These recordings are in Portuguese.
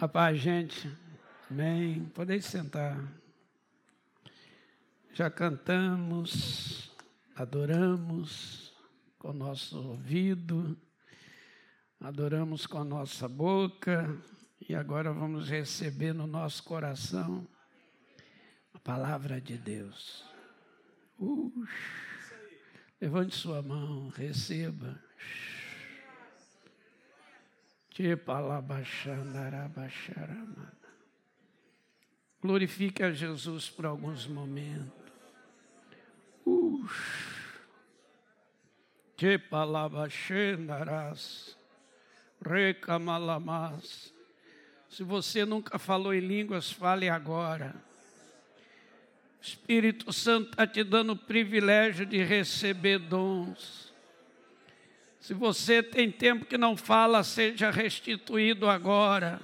A paz, gente. Amém. Podem sentar. Já cantamos, adoramos com nosso ouvido, adoramos com a nossa boca e agora vamos receber no nosso coração a palavra de Deus. Uh, levante sua mão, receba. Glorifique a Jesus por alguns momentos. Que palabachendarás, recamalamas. Se você nunca falou em línguas, fale agora. O Espírito Santo está te dando o privilégio de receber dons. Se você tem tempo que não fala, seja restituído agora.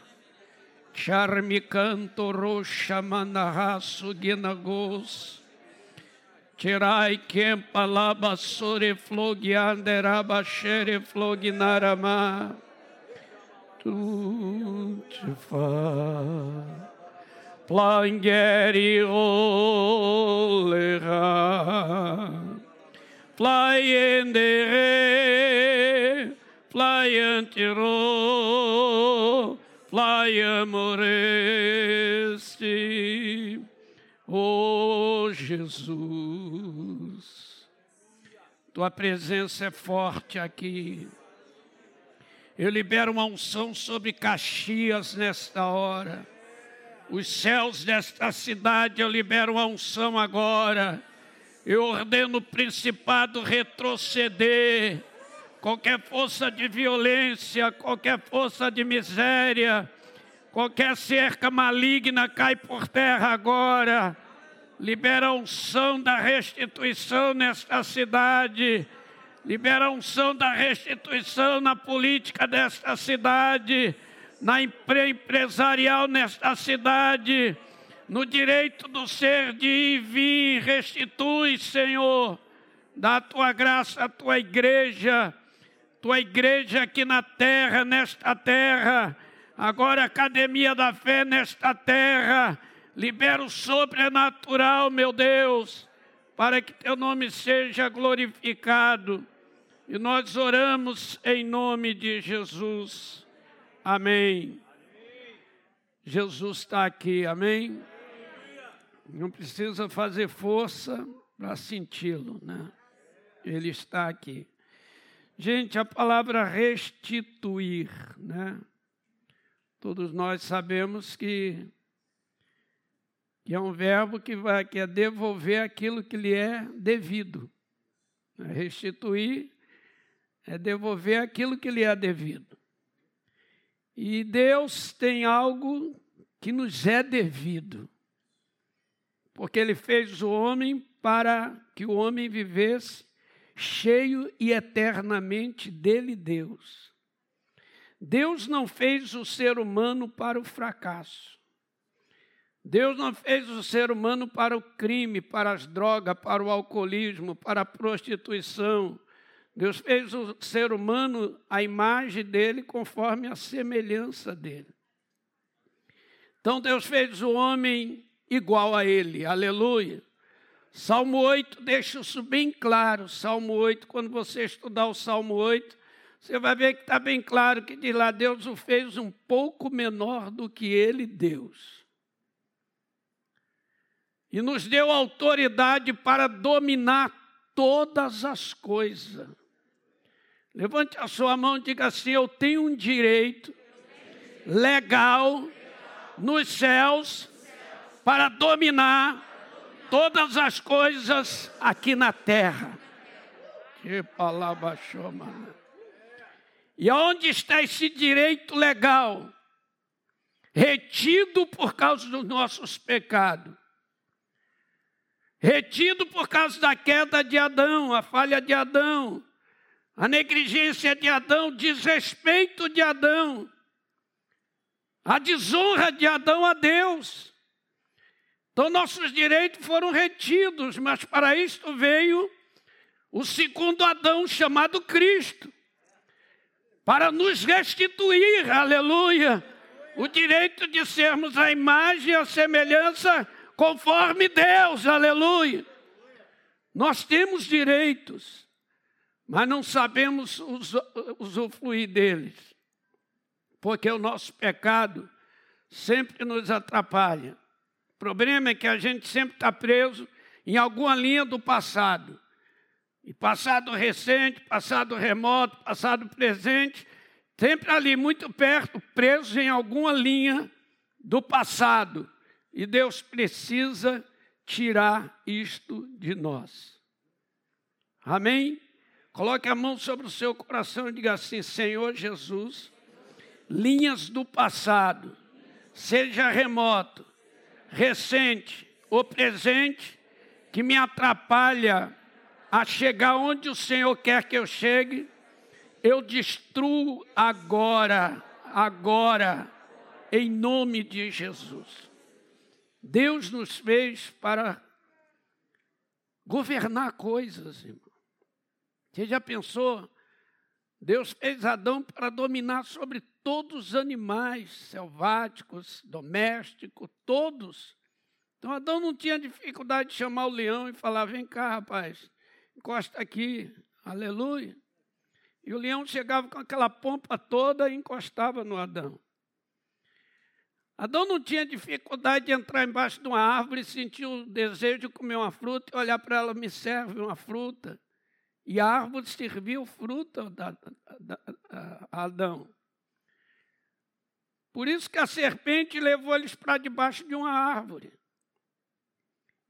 Charme canto roxa manarraço guinagos. Tirai quem palaba sore flogianderaba xere floginarama. Tu te fa. Plangeri olera. Fly in the fly antiro, fly amoreste, oh Jesus. Tua presença é forte aqui. Eu libero uma unção sobre Caxias nesta hora. Os céus desta cidade, eu libero uma unção agora eu ordeno o principado retroceder. Qualquer força de violência, qualquer força de miséria, qualquer cerca maligna cai por terra agora. Libera a unção da restituição nesta cidade. Libera a unção da restituição na política desta cidade, na empresarial nesta cidade no direito do ser de ir e vir, restitui, Senhor, da tua graça à tua igreja, tua igreja aqui na terra, nesta terra, agora academia da fé nesta terra, libera o sobrenatural, meu Deus, para que teu nome seja glorificado. E nós oramos em nome de Jesus. Amém. Jesus está aqui, amém. Não precisa fazer força para senti-lo, né? Ele está aqui. Gente, a palavra restituir, né? Todos nós sabemos que, que é um verbo que, vai, que é devolver aquilo que lhe é devido. Restituir é devolver aquilo que lhe é devido. E Deus tem algo que nos é devido porque ele fez o homem para que o homem vivesse cheio e eternamente dele, Deus. Deus não fez o ser humano para o fracasso. Deus não fez o ser humano para o crime, para as drogas, para o alcoolismo, para a prostituição. Deus fez o ser humano a imagem dele conforme a semelhança dele. Então Deus fez o homem igual a ele. Aleluia. Salmo 8 deixa isso bem claro. Salmo 8, quando você estudar o Salmo 8, você vai ver que está bem claro que diz lá: Deus o fez um pouco menor do que ele, Deus. E nos deu autoridade para dominar todas as coisas. Levante a sua mão e diga assim: Eu tenho um direito legal nos céus para dominar todas as coisas aqui na terra. Que palavra chama. E onde está esse direito legal? Retido por causa dos nossos pecados. Retido por causa da queda de Adão, a falha de Adão, a negligência de Adão, o desrespeito de Adão, a desonra de Adão a Deus. Então, nossos direitos foram retidos, mas para isto veio o segundo Adão, chamado Cristo, para nos restituir, aleluia, O direito de sermos a imagem e a semelhança conforme Deus, aleluia. Nós temos direitos, mas não sabemos usufruir deles, porque o nosso pecado sempre nos atrapalha. O problema é que a gente sempre está preso em alguma linha do passado. E passado recente, passado remoto, passado presente, sempre ali muito perto, preso em alguma linha do passado. E Deus precisa tirar isto de nós. Amém? Coloque a mão sobre o seu coração e diga assim: Senhor Jesus, linhas do passado, seja remoto, recente ou presente, que me atrapalha a chegar onde o Senhor quer que eu chegue, eu destruo agora, agora, em nome de Jesus. Deus nos fez para governar coisas, irmão. Você já pensou? Deus fez Adão para dominar sobre todos os animais selváticos, domésticos, todos. Então Adão não tinha dificuldade de chamar o leão e falar: vem cá, rapaz, encosta aqui, aleluia. E o leão chegava com aquela pompa toda e encostava no Adão. Adão não tinha dificuldade de entrar embaixo de uma árvore e sentir o desejo de comer uma fruta e olhar para ela, me serve uma fruta. E a árvore serviu fruta a Adão. Por isso que a serpente levou eles para debaixo de uma árvore.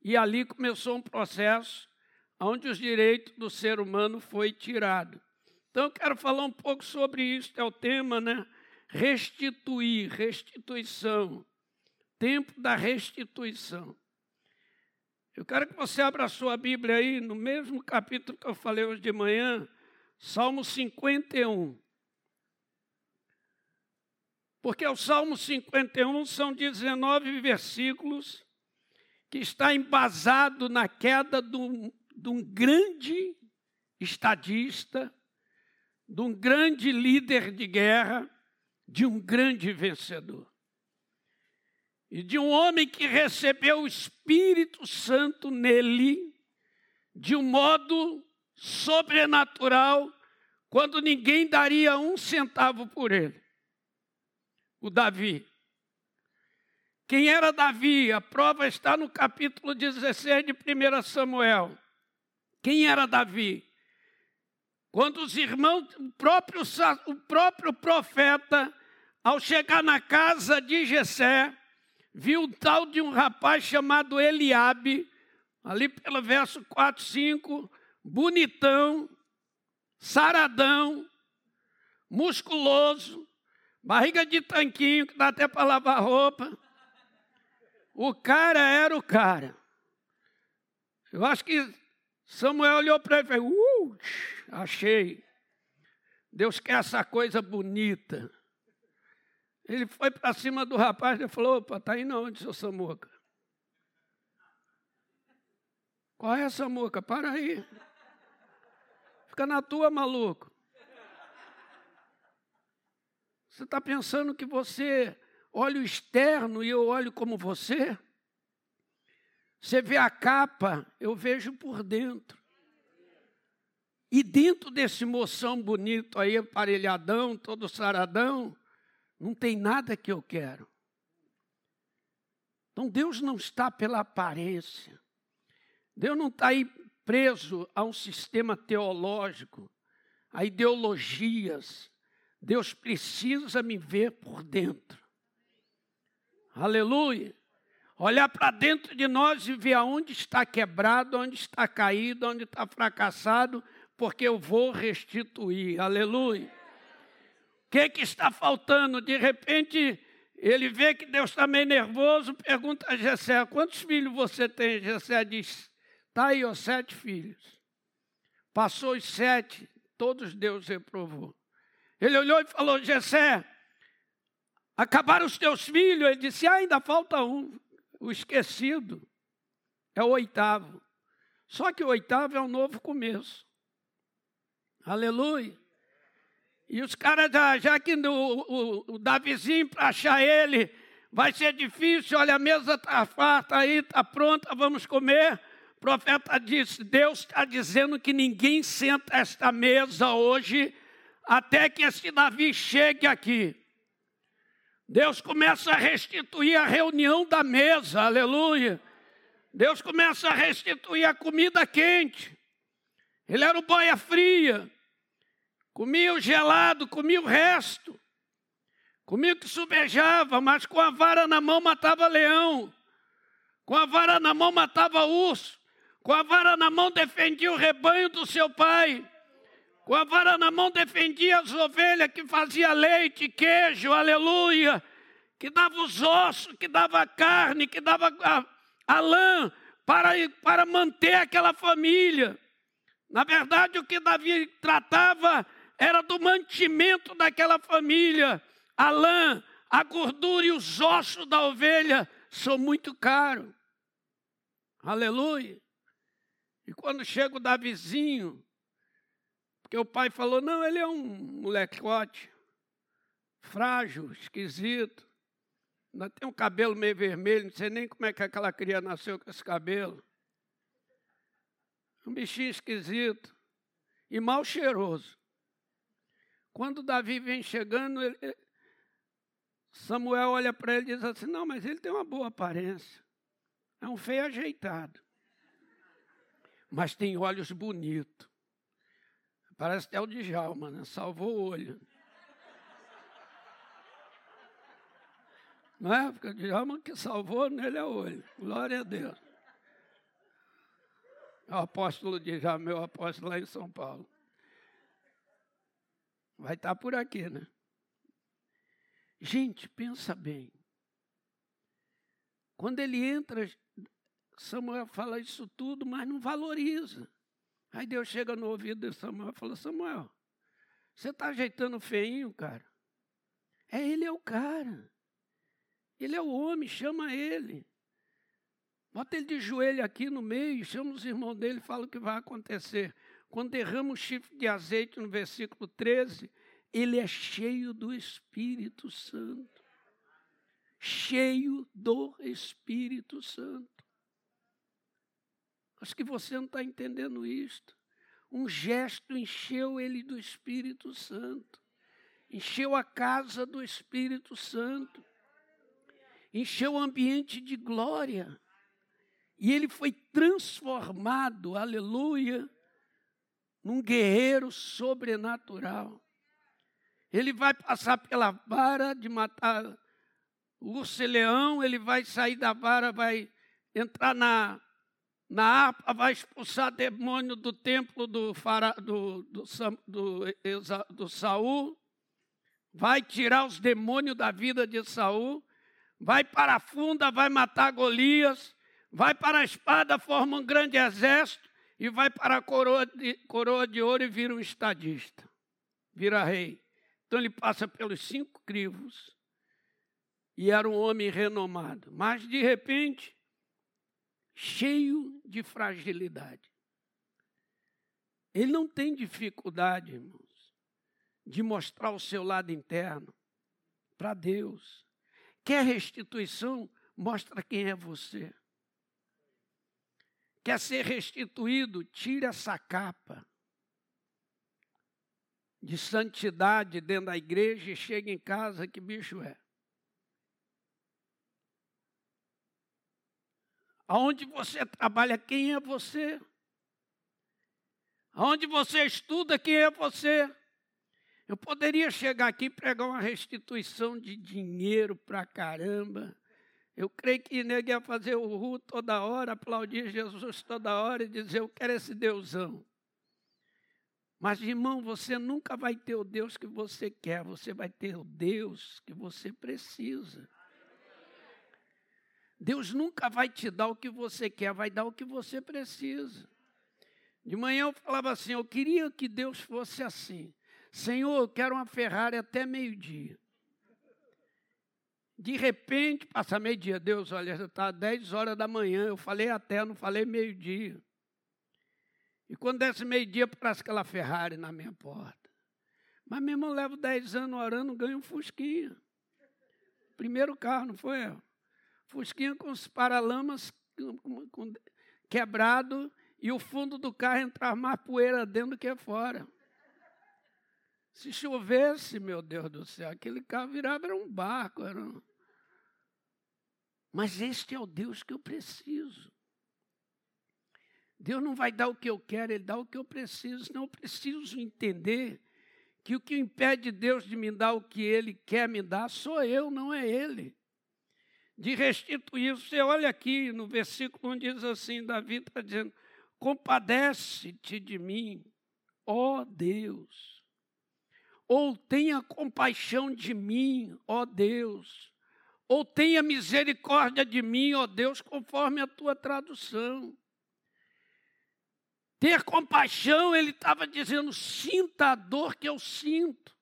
E ali começou um processo onde os direitos do ser humano foi tirado. Então eu quero falar um pouco sobre isso, é o tema, né? restituir, restituição, tempo da restituição. Eu quero que você abra a sua Bíblia aí, no mesmo capítulo que eu falei hoje de manhã, Salmo 51. Porque o Salmo 51 são 19 versículos que está embasado na queda de um, de um grande estadista, de um grande líder de guerra, de um grande vencedor. E de um homem que recebeu o Espírito Santo nele, de um modo sobrenatural, quando ninguém daria um centavo por ele. O Davi. Quem era Davi? A prova está no capítulo 16 de 1 Samuel. Quem era Davi? Quando os irmãos, o próprio, o próprio profeta, ao chegar na casa de Jessé, viu um tal de um rapaz chamado Eliabe, ali pelo verso 4, 5, bonitão, saradão, musculoso, barriga de tanquinho, que dá até para lavar roupa. O cara era o cara. Eu acho que Samuel olhou para ele e falou: uh, achei. Deus quer essa coisa bonita. Ele foi para cima do rapaz e falou: opa, está indo onde, seu Samuca? Qual é, Samuca? Para aí. Fica na tua, maluco. Você está pensando que você olha o externo e eu olho como você? Você vê a capa, eu vejo por dentro. E dentro desse moção bonito aí, aparelhadão, todo saradão, não tem nada que eu quero. Então Deus não está pela aparência. Deus não está aí preso a um sistema teológico, a ideologias. Deus precisa me ver por dentro. Aleluia olhar para dentro de nós e ver aonde está quebrado, onde está caído, onde está fracassado, porque eu vou restituir. Aleluia. O que, que está faltando? De repente, ele vê que Deus está meio nervoso, pergunta a Jessé, quantos filhos você tem? Jessé diz, está aí, ó, sete filhos. Passou os sete, todos Deus reprovou. Ele olhou e falou, Jessé, acabaram os teus filhos? Ele disse, ainda falta um o esquecido é o oitavo. Só que o oitavo é um novo começo. Aleluia. E os caras, já, já que no, o, o Davizinho, para achar ele, vai ser difícil, olha, a mesa está farta aí, está pronta, vamos comer. O profeta disse: Deus está dizendo que ninguém senta esta mesa hoje até que esse Davi chegue aqui. Deus começa a restituir a reunião da mesa, aleluia. Deus começa a restituir a comida quente. Ele era o boia fria. Comia o gelado, comia o resto. Comia o que subejava, mas com a vara na mão matava leão. Com a vara na mão matava urso. Com a vara na mão defendia o rebanho do seu pai. Com a vara na mão defendia as ovelhas que fazia leite, queijo, aleluia. Que dava os ossos, que dava a carne, que dava a, a lã para, para manter aquela família. Na verdade, o que Davi tratava era do mantimento daquela família. A lã, a gordura e os ossos da ovelha são muito caros. Aleluia. E quando chega o Davizinho, o pai falou: não, ele é um molecote, frágil, esquisito, ainda tem um cabelo meio vermelho, não sei nem como é que aquela criança nasceu com esse cabelo. Um bichinho esquisito e mal cheiroso. Quando Davi vem chegando, ele, Samuel olha para ele e diz assim: Não, mas ele tem uma boa aparência. É um feio ajeitado mas tem olhos bonitos. Parece até o Djalma, né? Salvou o olho. Não é? Porque o Djalma que salvou nele é o olho. Glória a Deus. É o apóstolo Djalma, meu apóstolo lá em São Paulo. Vai estar por aqui, né? Gente, pensa bem. Quando ele entra Samuel fala isso tudo, mas não valoriza. Aí Deus chega no ouvido de Samuel e fala: Samuel, você está ajeitando feinho, cara? É ele é o cara. Ele é o homem, chama ele. Bota ele de joelho aqui no meio, chama os irmãos dele e fala o que vai acontecer. Quando derrama o chifre de azeite no versículo 13, ele é cheio do Espírito Santo. Cheio do Espírito Santo. Acho que você não está entendendo isto. Um gesto encheu ele do Espírito Santo, encheu a casa do Espírito Santo, encheu o ambiente de glória. E ele foi transformado, aleluia, num guerreiro sobrenatural. Ele vai passar pela vara de matar o urso e leão, ele vai sair da vara, vai entrar na na harpa vai expulsar demônio do templo do, fara, do, do, do, do Saul, vai tirar os demônios da vida de Saul, vai para a funda, vai matar Golias, vai para a espada, forma um grande exército e vai para a coroa de, coroa de ouro e vira um estadista, vira rei. Então ele passa pelos cinco crivos e era um homem renomado. Mas de repente cheio de fragilidade. Ele não tem dificuldade, irmãos, de mostrar o seu lado interno para Deus. Quer restituição? Mostra quem é você. Quer ser restituído? Tire essa capa de santidade dentro da igreja e chega em casa, que bicho é? Aonde você trabalha, quem é você? Aonde você estuda, quem é você? Eu poderia chegar aqui e pregar uma restituição de dinheiro para caramba. Eu creio que ninguém ia fazer o ru toda hora, aplaudir Jesus toda hora e dizer: Eu quero esse Deusão. Mas, irmão, você nunca vai ter o Deus que você quer, você vai ter o Deus que você precisa. Deus nunca vai te dar o que você quer, vai dar o que você precisa. De manhã eu falava assim: eu queria que Deus fosse assim. Senhor, eu quero uma Ferrari até meio-dia. De repente, passa meio-dia. Deus, olha, está 10 horas da manhã. Eu falei até, não falei meio-dia. E quando desce meio-dia, parece aquela Ferrari na minha porta. Mas meu irmão, levo 10 anos orando, ganho um Fusquinha. Primeiro carro, não foi? Fusquinha com os paralamas quebrado e o fundo do carro entrar mais poeira dentro do que fora. Se chovesse, meu Deus do céu, aquele carro virava era um barco. Era um... Mas este é o Deus que eu preciso. Deus não vai dar o que eu quero, Ele dá o que eu preciso. Não eu preciso entender que o que impede Deus de me dar o que Ele quer me dar sou eu, não é Ele. De restituir, você olha aqui no versículo onde diz assim: Davi está dizendo: Compadece-te de mim, ó Deus. Ou tenha compaixão de mim, ó Deus. Ou tenha misericórdia de mim, ó Deus, conforme a tua tradução. Ter compaixão, ele estava dizendo: sinta a dor que eu sinto.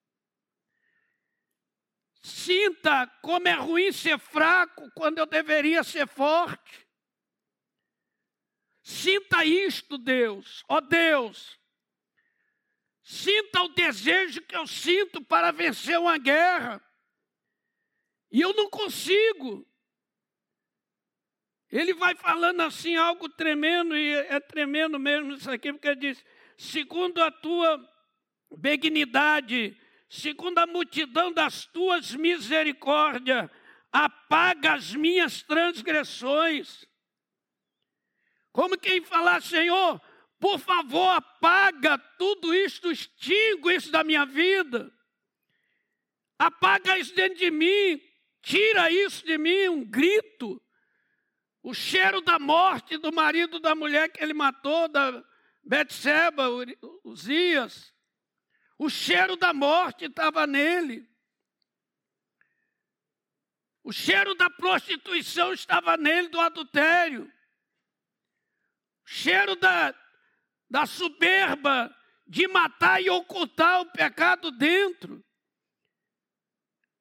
Sinta como é ruim ser fraco quando eu deveria ser forte. Sinta isto, Deus, ó oh, Deus. Sinta o desejo que eu sinto para vencer uma guerra. E eu não consigo. Ele vai falando assim algo tremendo, e é tremendo mesmo isso aqui, porque ele diz: segundo a tua benignidade, segundo a multidão das tuas misericórdias, apaga as minhas transgressões. Como quem falar, Senhor, por favor, apaga tudo isto, extingue isso da minha vida. Apaga isso dentro de mim, tira isso de mim, um grito o cheiro da morte do marido da mulher que ele matou, da Betseba, Uzias. O cheiro da morte estava nele. O cheiro da prostituição estava nele, do adultério. O cheiro da, da soberba de matar e ocultar o pecado dentro.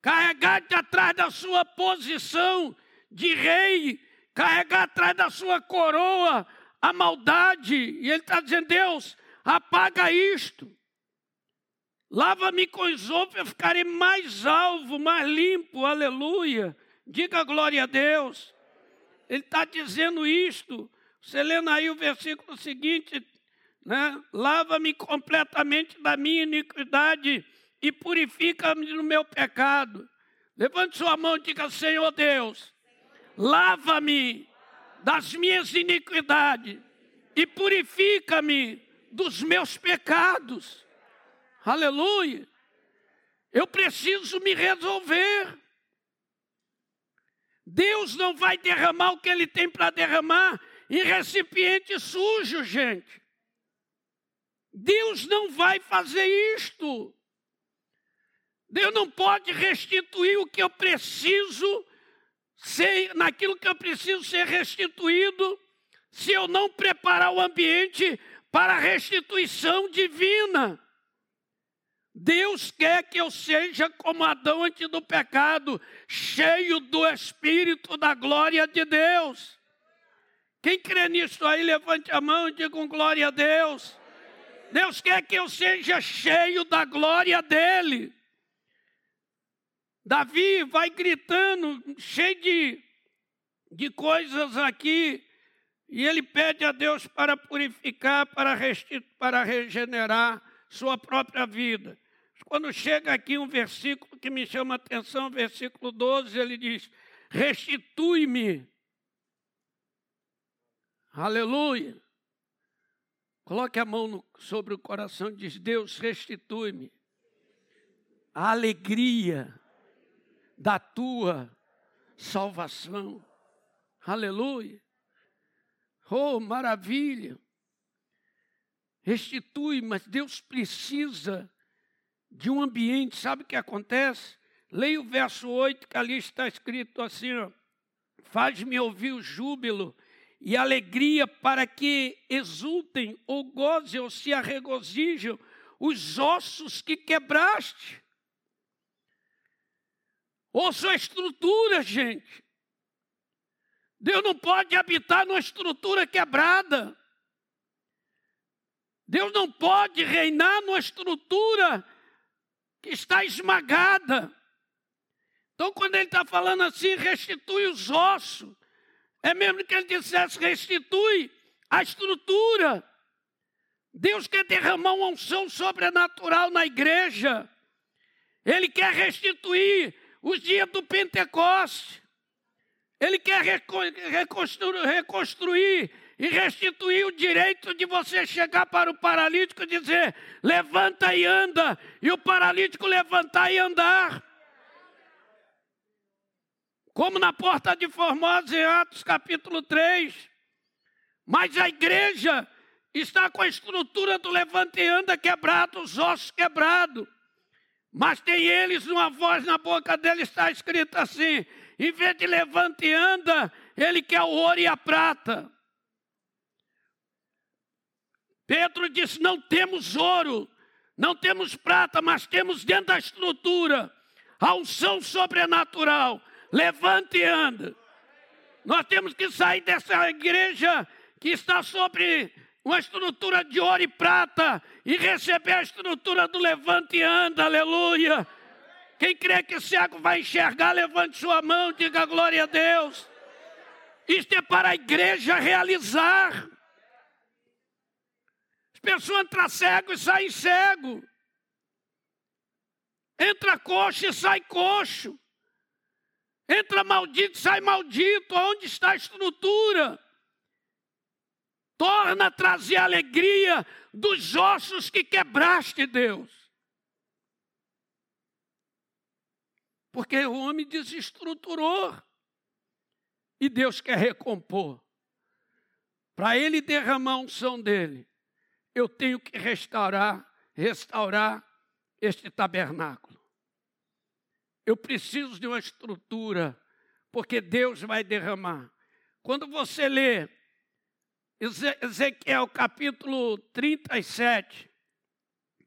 Carregar de atrás da sua posição de rei carregar atrás da sua coroa a maldade. E ele está dizendo: Deus, apaga isto. Lava-me com isopo, eu ficarei mais alvo, mais limpo, aleluia. Diga glória a Deus. Ele está dizendo isto. Você lendo aí o versículo seguinte, né? Lava-me completamente da minha iniquidade e purifica-me do meu pecado. Levante sua mão e diga, Senhor Deus, lava-me das minhas iniquidades e purifica-me dos meus pecados. Aleluia. Eu preciso me resolver. Deus não vai derramar o que Ele tem para derramar em recipiente sujo, gente. Deus não vai fazer isto. Deus não pode restituir o que eu preciso ser, naquilo que eu preciso ser restituído, se eu não preparar o ambiente para a restituição divina. Deus quer que eu seja como Adão antes do pecado, cheio do Espírito da glória de Deus. Quem crê nisso aí, levante a mão e diga um glória a Deus. Deus quer que eu seja cheio da glória dEle. Davi vai gritando, cheio de, de coisas aqui, e ele pede a Deus para purificar, para, para regenerar sua própria vida. Quando chega aqui um versículo que me chama a atenção, versículo 12, ele diz: Restitui-me. Aleluia. Coloque a mão no, sobre o coração e diz: Deus, restitui-me a alegria da tua salvação. Aleluia. Oh, maravilha. Restitui, mas Deus precisa de um ambiente. Sabe o que acontece? Leia o verso 8, que ali está escrito assim: Faz-me ouvir o júbilo e alegria para que exultem ou gozem ou se arregozijam os ossos que quebraste. Ouça a estrutura, gente. Deus não pode habitar numa estrutura quebrada. Deus não pode reinar numa estrutura que está esmagada. Então, quando ele está falando assim, restitui os ossos, é mesmo que ele dissesse, restitui a estrutura. Deus quer derramar uma unção sobrenatural na igreja. Ele quer restituir os dias do Pentecoste. Ele quer reconstruir, e restituir o direito de você chegar para o paralítico e dizer: levanta e anda, e o paralítico levantar e andar. Como na porta de Formosa, em Atos capítulo 3. Mas a igreja está com a estrutura do levanta e anda quebrado, os ossos quebrados. Mas tem eles, uma voz na boca dele está escrita assim: em vez de levanta e anda, ele quer o ouro e a prata. Pedro disse: Não temos ouro, não temos prata, mas temos dentro da estrutura a unção sobrenatural. Levante e anda. Nós temos que sair dessa igreja que está sobre uma estrutura de ouro e prata e receber a estrutura do levante e anda, aleluia. Quem crê que cego vai enxergar, levante sua mão, diga glória a Deus. Isto é para a igreja realizar pessoa entra cego e sai cego. Entra coxo e sai coxo. Entra maldito e sai maldito. Onde está a estrutura? Torna a trazer alegria dos ossos que quebraste, Deus. Porque o homem desestruturou. E Deus quer recompor. Para ele derramar a unção dele eu tenho que restaurar, restaurar este tabernáculo. Eu preciso de uma estrutura, porque Deus vai derramar. Quando você lê Ezequiel capítulo 37,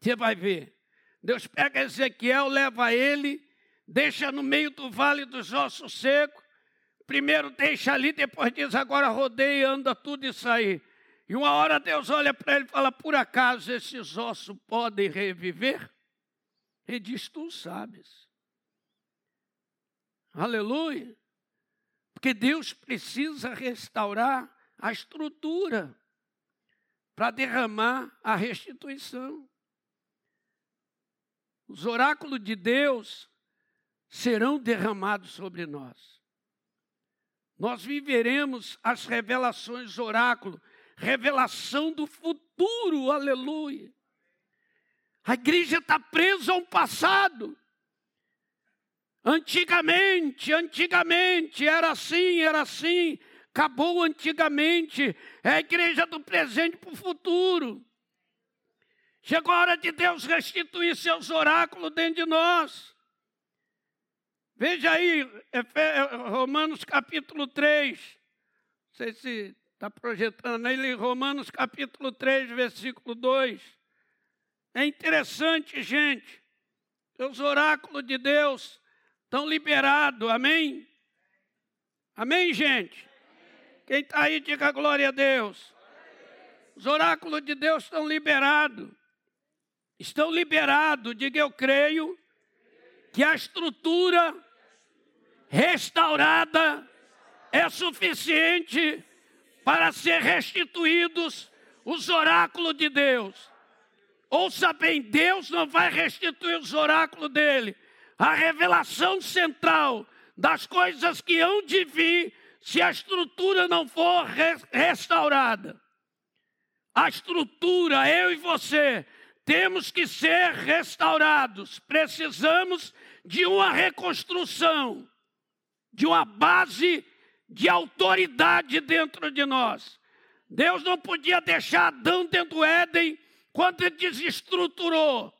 você vai ver. Deus pega Ezequiel, leva ele, deixa no meio do vale dos ossos secos. Primeiro deixa ali, depois diz: agora rodeia, anda tudo isso aí. E uma hora Deus olha para ele e fala: Por acaso esses ossos podem reviver? Ele diz: Tu sabes. Aleluia. Porque Deus precisa restaurar a estrutura para derramar a restituição. Os oráculos de Deus serão derramados sobre nós. Nós viveremos as revelações oráculo revelação do futuro, aleluia. A igreja está presa a um passado. Antigamente, antigamente, era assim, era assim. Acabou antigamente. É a igreja do presente para o futuro. Chegou a hora de Deus restituir seus oráculos dentro de nós. Veja aí, Romanos capítulo 3. Não sei se Está projetando ele em Romanos capítulo 3, versículo 2. É interessante, gente. Os oráculos de Deus estão liberados, amém? Amém, gente? Quem está aí, diga glória a Deus. Os oráculos de Deus estão liberados. Estão liberados, diga eu creio, que a estrutura restaurada é suficiente para ser restituídos os oráculos de Deus. Ouça bem, Deus não vai restituir os oráculos dele. A revelação central das coisas que hão de vir se a estrutura não for restaurada. A estrutura, eu e você, temos que ser restaurados. Precisamos de uma reconstrução, de uma base de autoridade dentro de nós. Deus não podia deixar Adão dentro do Éden quando ele desestruturou.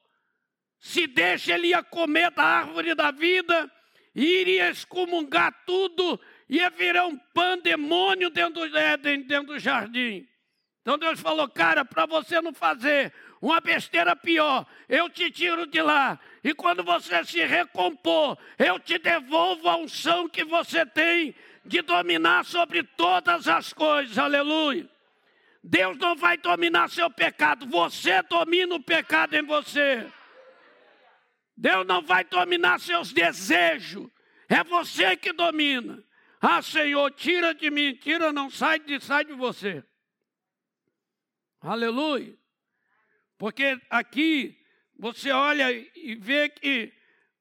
Se deixa, ele ia comer da árvore da vida, iria excomungar tudo, ia virar um pandemônio dentro do Éden, dentro do jardim. Então Deus falou, cara, para você não fazer uma besteira pior, eu te tiro de lá. E quando você se recompor, eu te devolvo a unção que você tem de dominar sobre todas as coisas, aleluia. Deus não vai dominar seu pecado, você domina o pecado em você. Deus não vai dominar seus desejos. É você que domina. Ah, Senhor, tira de mim, tira, não sai de, sai de você. Aleluia. Porque aqui você olha e vê que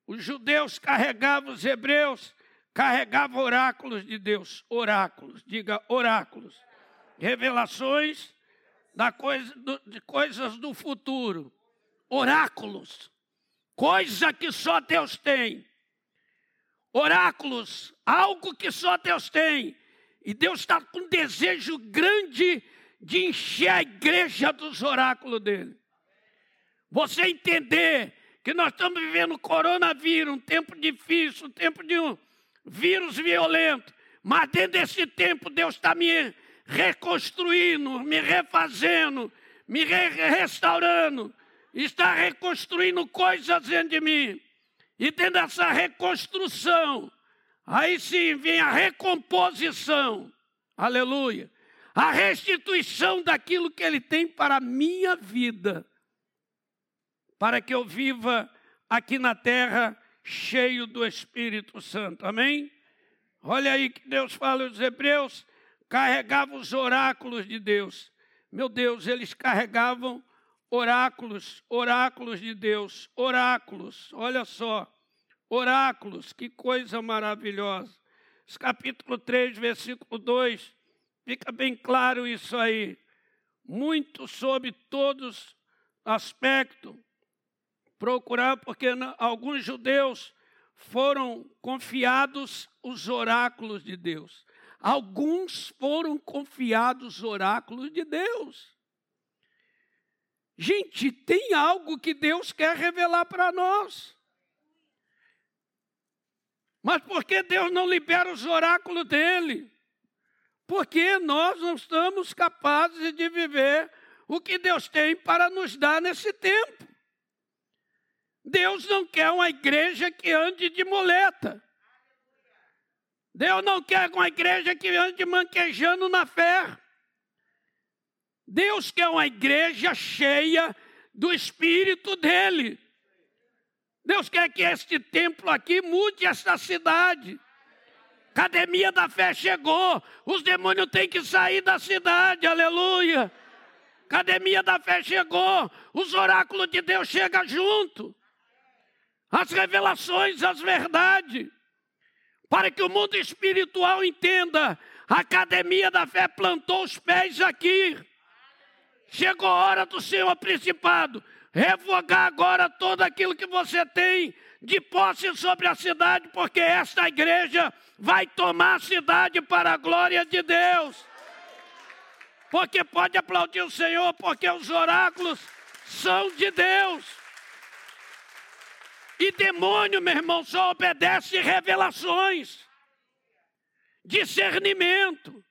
os judeus carregavam, os hebreus carregavam oráculos de Deus. Oráculos, diga oráculos. Revelações da coisa, de coisas do futuro. Oráculos. Coisa que só Deus tem. Oráculos, algo que só Deus tem. E Deus está com um desejo grande de encher a igreja dos oráculos dele. Você entender que nós estamos vivendo coronavírus, um tempo difícil, um tempo de um vírus violento, mas dentro desse tempo Deus está me reconstruindo, me refazendo, me re restaurando, está reconstruindo coisas dentro de mim. E dentro dessa reconstrução, aí sim vem a recomposição, aleluia, a restituição daquilo que Ele tem para a minha vida, para que eu viva aqui na terra cheio do Espírito Santo, amém? Olha aí que Deus fala, os hebreus carregavam os oráculos de Deus. Meu Deus, eles carregavam oráculos, oráculos de Deus, oráculos, olha só, oráculos, que coisa maravilhosa. Capítulo 3, versículo 2, fica bem claro isso aí. Muito sobre todos aspectos, procurar, porque alguns judeus foram confiados os oráculos de Deus. Alguns foram confiados os oráculos de Deus. Gente, tem algo que Deus quer revelar para nós. Mas por que Deus não libera os oráculos dele? Porque nós não estamos capazes de viver o que Deus tem para nos dar nesse tempo. Deus não quer uma igreja que ande de muleta. Deus não quer uma igreja que ande manquejando na fé. Deus quer uma igreja cheia do Espírito dele. Deus quer que este templo aqui mude esta cidade. Academia da fé chegou, os demônios têm que sair da cidade, aleluia. Academia da fé chegou, os oráculos de Deus chegam junto. As revelações, as verdades. Para que o mundo espiritual entenda, a academia da fé plantou os pés aqui. Chegou a hora do Senhor Principado revogar agora tudo aquilo que você tem de posse sobre a cidade, porque esta igreja vai tomar a cidade para a glória de Deus. Porque pode aplaudir o Senhor, porque os oráculos são de Deus. E demônio, meu irmão, só obedece revelações, discernimento.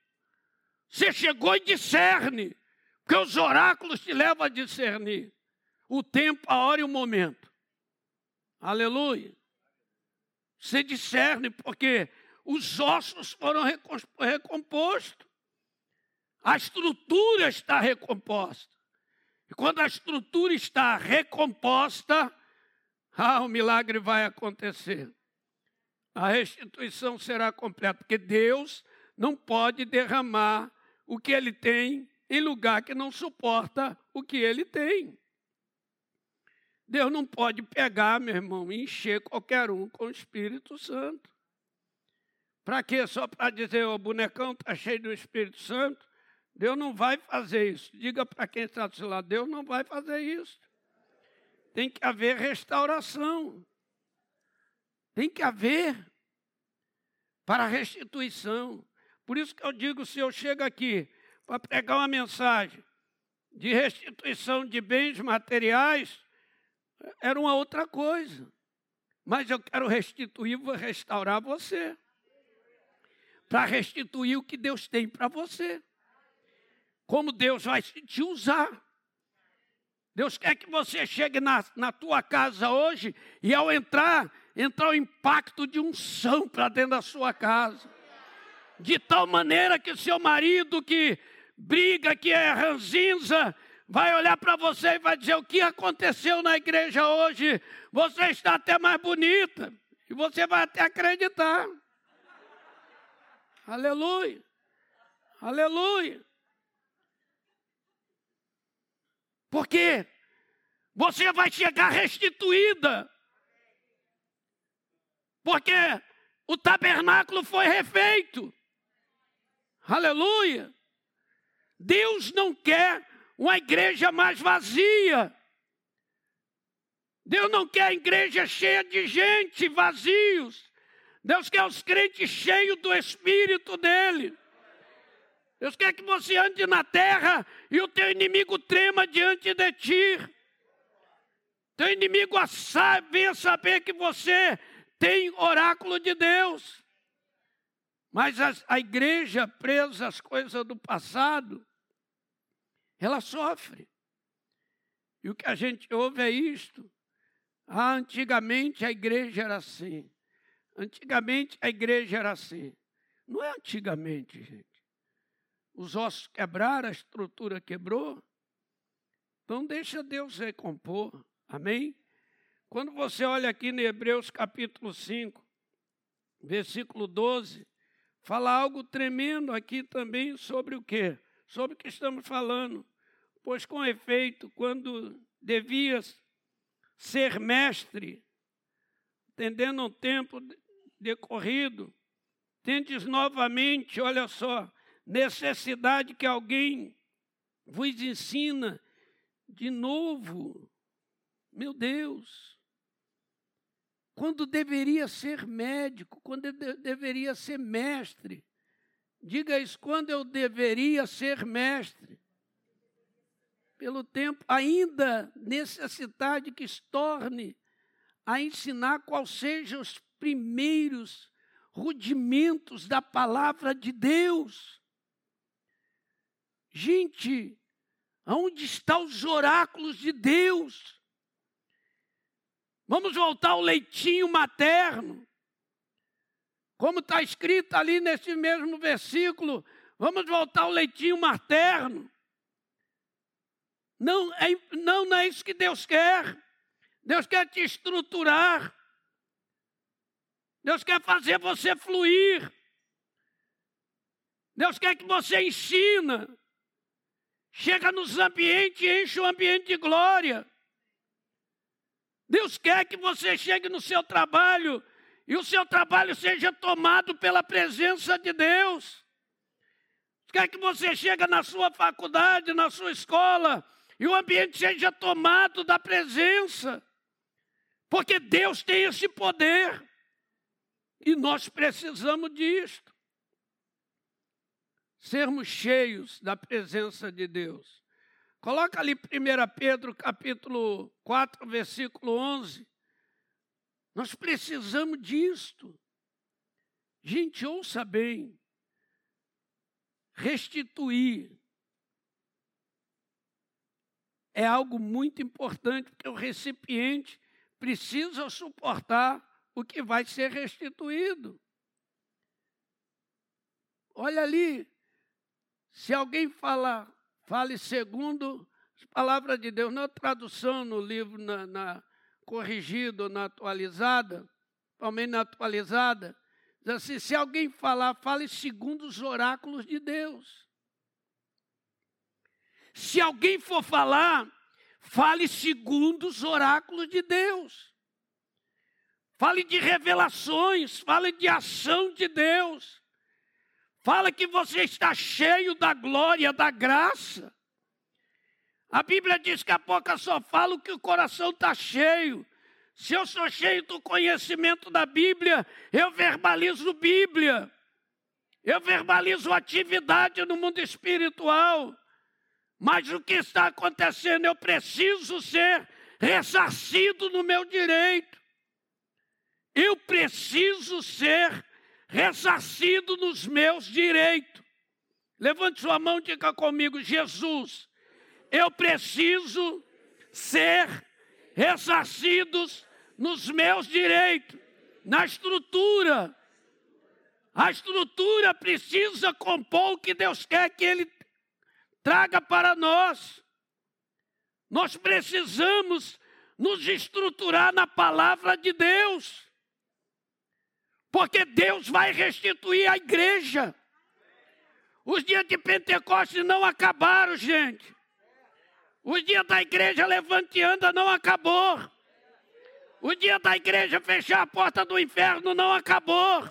Você chegou e discerne. Porque os oráculos te levam a discernir o tempo, a hora e o momento. Aleluia. Você discerne porque os ossos foram recompostos. A estrutura está recomposta. E quando a estrutura está recomposta, ah, o milagre vai acontecer. A restituição será completa, porque Deus não pode derramar o que ele tem em lugar que não suporta o que ele tem. Deus não pode pegar, meu irmão, e encher qualquer um com o Espírito Santo. Para quê? Só para dizer, o bonecão está cheio do Espírito Santo? Deus não vai fazer isso. Diga para quem está do seu lado, Deus não vai fazer isso. Tem que haver restauração. Tem que haver para restituição. Por isso que eu digo, se eu chego aqui para pregar uma mensagem de restituição de bens materiais, era uma outra coisa. Mas eu quero restituir, vou restaurar você. Para restituir o que Deus tem para você. Como Deus vai te usar. Deus quer que você chegue na, na tua casa hoje e ao entrar, entrar o impacto de unção para dentro da sua casa. De tal maneira que seu marido que briga, que é ranzinza, vai olhar para você e vai dizer: o que aconteceu na igreja hoje? Você está até mais bonita. E você vai até acreditar. Aleluia. Aleluia. Porque você vai chegar restituída. Porque o tabernáculo foi refeito. Aleluia. Deus não quer uma igreja mais vazia. Deus não quer a igreja cheia de gente, vazios. Deus quer os crentes cheios do Espírito dele. Deus quer que você ande na terra e o teu inimigo trema diante de ti. Teu inimigo venha saber que você tem oráculo de Deus. Mas a, a igreja presa às coisas do passado, ela sofre. E o que a gente ouve é isto. Ah, antigamente a igreja era assim. Antigamente a igreja era assim. Não é antigamente, gente. Os ossos quebraram, a estrutura quebrou. Então deixa Deus recompor. Amém? Quando você olha aqui no Hebreus capítulo 5, versículo 12, fala algo tremendo aqui também sobre o quê? Sobre o que estamos falando. Pois com efeito, quando devias ser mestre, tendendo um tempo decorrido, tendes novamente, olha só, necessidade que alguém vos ensina de novo. Meu Deus. Quando deveria ser médico, quando de deveria ser mestre. Diga isso, quando eu deveria ser mestre pelo tempo, ainda necessidade que se torne a ensinar quais sejam os primeiros rudimentos da palavra de Deus. Gente, aonde estão os oráculos de Deus? Vamos voltar ao leitinho materno. Como está escrito ali nesse mesmo versículo, vamos voltar ao leitinho materno. Não é, não, não é isso que Deus quer. Deus quer te estruturar. Deus quer fazer você fluir. Deus quer que você ensina. Chega nos ambientes e enche o ambiente de glória. Deus quer que você chegue no seu trabalho e o seu trabalho seja tomado pela presença de Deus. Quer que você chegue na sua faculdade, na sua escola, e o ambiente seja tomado da presença, porque Deus tem esse poder e nós precisamos disto. Sermos cheios da presença de Deus. Coloca ali 1 Pedro capítulo 4, versículo 11. Nós precisamos disto. Gente, ouça bem. Restituir é algo muito importante, porque o recipiente precisa suportar o que vai ser restituído. Olha ali, se alguém fala, fale segundo as palavras de Deus, na tradução, no livro, na, na corrigido, na atualizada, também na atualizada, diz assim, se alguém falar, fale segundo os oráculos de Deus. Se alguém for falar, fale segundo os oráculos de Deus. Fale de revelações, fale de ação de Deus. Fala que você está cheio da glória, da graça. A Bíblia diz que a boca só fala o que o coração está cheio. Se eu sou cheio do conhecimento da Bíblia, eu verbalizo Bíblia. Eu verbalizo atividade no mundo espiritual. Mas o que está acontecendo? Eu preciso ser ressarcido no meu direito. Eu preciso ser ressarcido nos meus direitos. Levante sua mão e diga comigo: Jesus, eu preciso ser ressarcido nos meus direitos, na estrutura. A estrutura precisa compor o que Deus quer que Ele traga para nós. Nós precisamos nos estruturar na palavra de Deus. Porque Deus vai restituir a igreja. Os dias de Pentecostes não acabaram, gente. Os dias da igreja levante anda não acabou. O dia da igreja fechar a porta do inferno não acabou.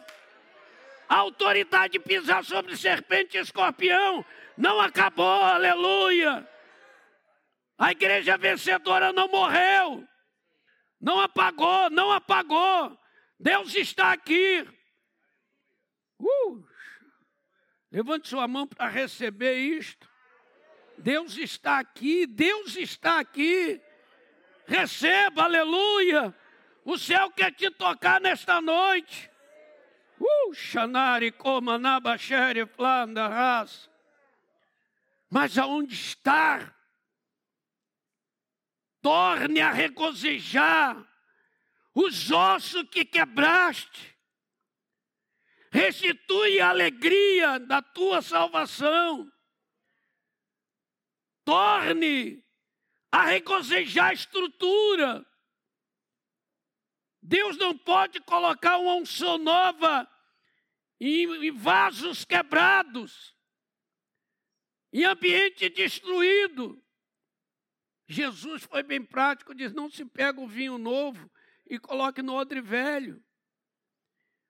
A autoridade de pisar sobre serpente e escorpião não acabou, aleluia. A igreja vencedora não morreu, não apagou, não apagou. Deus está aqui. Uh, levante sua mão para receber isto. Deus está aqui, Deus está aqui. Receba, aleluia. O céu quer te tocar nesta noite. Uh, Xanari, Comanabachere, Flandaras. Mas aonde está? Torne a regozijar os ossos que quebraste. Restitui a alegria da tua salvação. Torne a regozijar a estrutura. Deus não pode colocar uma unção nova em, vasos quebrados, em ambiente destruído. Jesus foi bem prático, diz: não se pega o vinho novo e coloque no odre velho.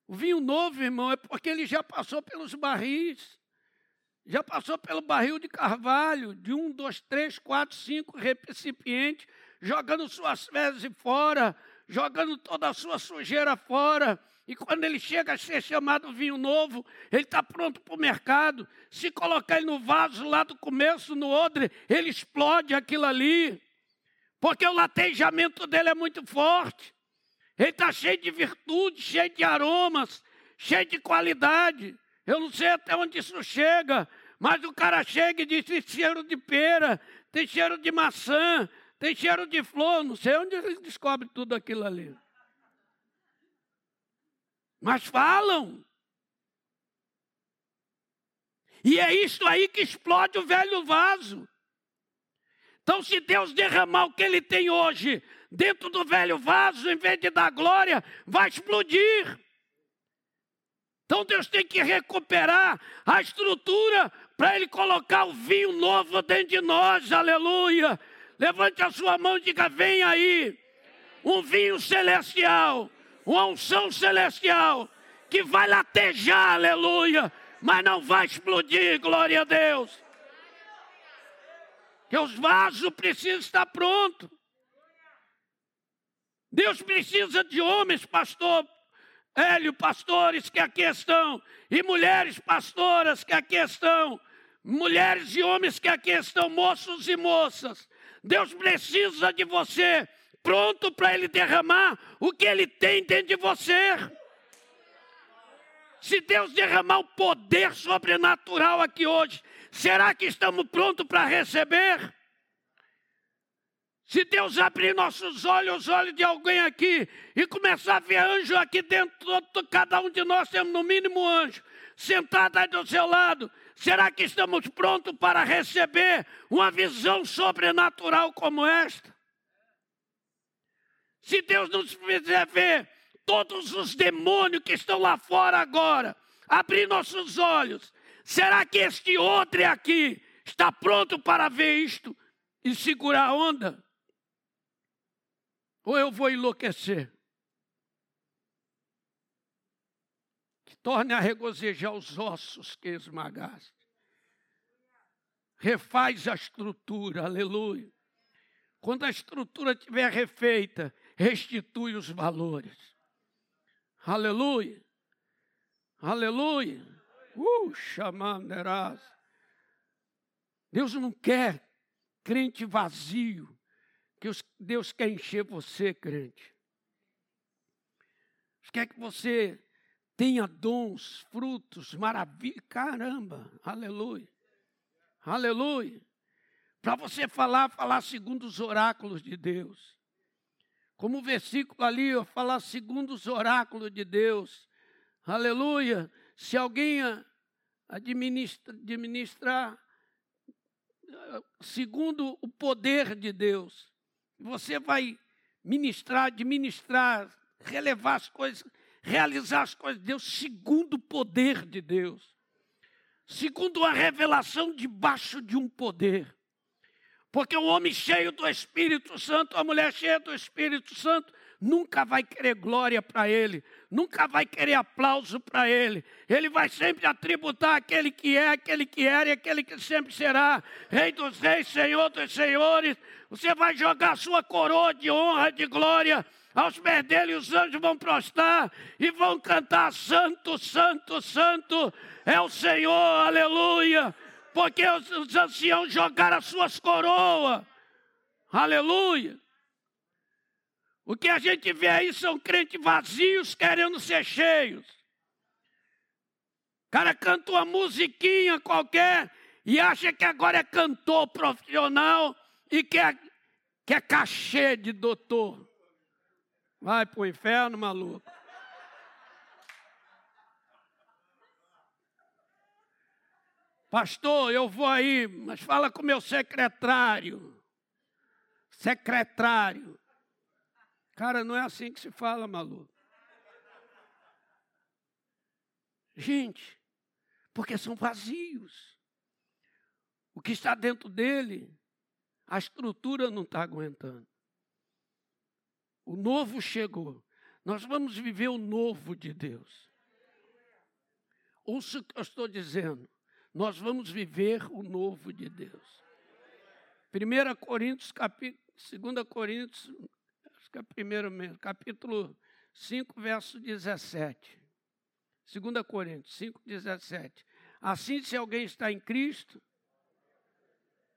O vinho novo, irmão, é porque ele já passou pelos barris. Já passou pelo barril de carvalho, de um, dois, três, quatro, cinco recipientes, jogando suas fezes fora, jogando toda a sua sujeira fora. E quando ele chega a ser chamado vinho novo, ele está pronto para o mercado. Se colocar ele no vaso lá do começo, no odre, ele explode aquilo ali. Porque o latejamento dele é muito forte. Ele está cheio de virtude, cheio de aromas, cheio de qualidade. Eu não sei até onde isso chega, mas o cara chega e diz: tem cheiro de pera, tem cheiro de maçã, tem cheiro de flor. Não sei onde ele descobre tudo aquilo ali. Mas falam. E é isso aí que explode o velho vaso. Então, se Deus derramar o que ele tem hoje dentro do velho vaso, em vez de dar glória, vai explodir. Então Deus tem que recuperar a estrutura para Ele colocar o vinho novo dentro de nós, aleluia. Levante a sua mão e diga: vem aí, um vinho celestial, uma unção celestial, que vai latejar, aleluia, mas não vai explodir, glória a Deus. Que os vasos precisam estar prontos. Deus precisa de homens, pastor, Hélio, pastores que aqui estão, e mulheres pastoras que aqui estão, mulheres e homens que aqui estão, moços e moças. Deus precisa de você, pronto para Ele derramar o que Ele tem dentro de você. Se Deus derramar o poder sobrenatural aqui hoje, será que estamos prontos para receber? Se Deus abrir nossos olhos, os olhos de alguém aqui, e começar a ver anjo aqui dentro, cada um de nós temos no mínimo um anjo, sentado aí do seu lado, será que estamos prontos para receber uma visão sobrenatural como esta? Se Deus nos fizer ver todos os demônios que estão lá fora agora, abrir nossos olhos, será que este outro aqui está pronto para ver isto e segurar a onda? Ou eu vou enlouquecer. Que torne a regozijar os ossos que esmagaste. Refaz a estrutura, aleluia. Quando a estrutura estiver refeita, restitui os valores. Aleluia. Aleluia. Uh, chamanderás. Deus não quer crente vazio que Deus quer encher você, crente. Deus quer que você tenha dons, frutos, maravilha. Caramba, aleluia. Aleluia. Para você falar, falar segundo os oráculos de Deus. Como o versículo ali, ó, falar segundo os oráculos de Deus. Aleluia. Se alguém administra, administrar segundo o poder de Deus. Você vai ministrar, administrar, relevar as coisas, realizar as coisas de Deus segundo o poder de Deus. Segundo a revelação debaixo de um poder. Porque o homem cheio do Espírito Santo, a mulher cheia do Espírito Santo, nunca vai querer glória para ele, nunca vai querer aplauso para ele. Ele vai sempre atributar aquele que é, aquele que era e aquele que sempre será, Rei dos Reis, Senhor dos Senhores. Você vai jogar sua coroa de honra, de glória aos pés dele, os anjos vão prostrar e vão cantar: Santo, Santo, Santo é o Senhor, aleluia. Porque os, os anciãos jogaram as suas coroas, aleluia. O que a gente vê aí são crentes vazios querendo ser cheios. O cara canta uma musiquinha qualquer e acha que agora é cantor profissional e quer, quer cachê de doutor. Vai pro inferno, maluco. Pastor, eu vou aí, mas fala com meu secretário. Secretário. Cara, não é assim que se fala, maluco. Gente, porque são vazios. O que está dentro dele, a estrutura não está aguentando. O novo chegou. Nós vamos viver o novo de Deus. Ouça o que eu estou dizendo. Nós vamos viver o novo de Deus. 1 Coríntios, capítulo, 2 Coríntios, é primeiro mesmo, capítulo 5, verso 17. 2 Coríntios 5, 17. Assim, se alguém está em Cristo,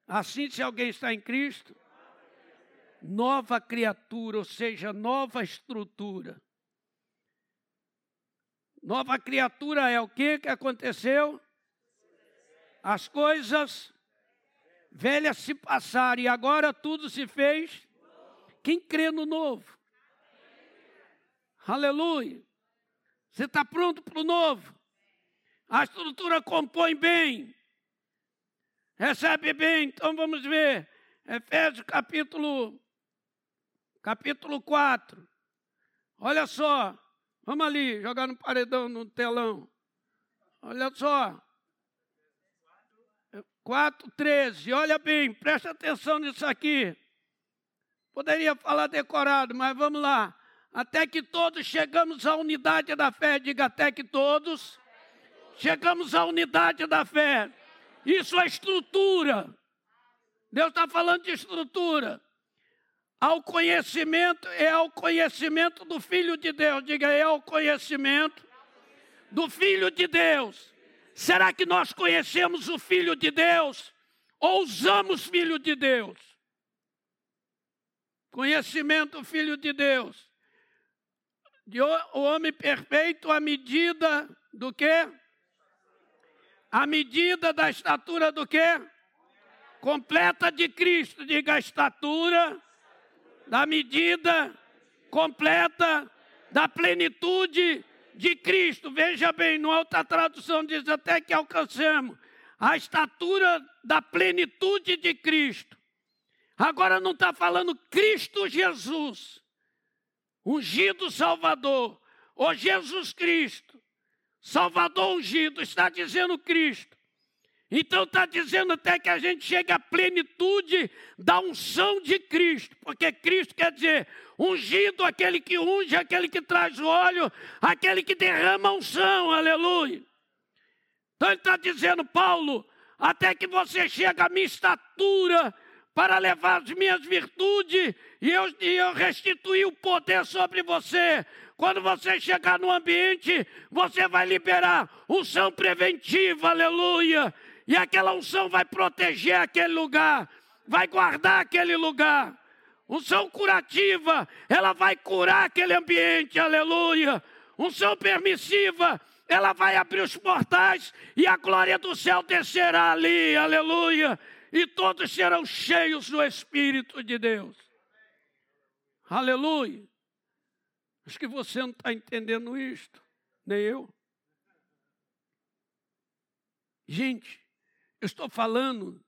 assim, se alguém está em Cristo, nova criatura, ou seja, nova estrutura. Nova criatura é o que que aconteceu? As coisas velhas se passaram e agora tudo se fez quem crê no novo? Aleluia. Você está pronto para o novo? A estrutura compõe bem. Recebe bem. Então vamos ver. Efésios capítulo, capítulo 4. Olha só. Vamos ali, jogar no paredão, no telão. Olha só. 4, 13. Olha bem, presta atenção nisso aqui. Poderia falar decorado, mas vamos lá. Até que todos chegamos à unidade da fé. Diga até que todos chegamos à unidade da fé. Isso é estrutura. Deus está falando de estrutura. Ao conhecimento, é ao conhecimento do Filho de Deus. Diga, é ao conhecimento do Filho de Deus. Será que nós conhecemos o Filho de Deus? Ou usamos Filho de Deus? Conhecimento, Filho de Deus. De o homem perfeito à medida do quê? A medida da estatura do quê? Completa de Cristo. Diga a estatura da medida completa da plenitude de Cristo. Veja bem, no outra tradução diz até que alcancemos a estatura da plenitude de Cristo. Agora não está falando Cristo Jesus, ungido Salvador, ou Jesus Cristo, Salvador ungido, está dizendo Cristo. Então está dizendo até que a gente chegue à plenitude da unção de Cristo, porque Cristo quer dizer ungido, aquele que unge, aquele que traz o óleo, aquele que derrama a unção, aleluia. Então ele está dizendo, Paulo, até que você chegue à minha estatura, para levar as minhas virtudes e eu, e eu restituir o poder sobre você. Quando você chegar no ambiente, você vai liberar unção preventiva, aleluia. E aquela unção vai proteger aquele lugar, vai guardar aquele lugar. Unção curativa, ela vai curar aquele ambiente, aleluia. Unção permissiva, ela vai abrir os portais e a glória do céu descerá ali, aleluia e todos serão cheios do Espírito de Deus. Aleluia. Acho que você não está entendendo isto, nem eu. Gente, eu estou falando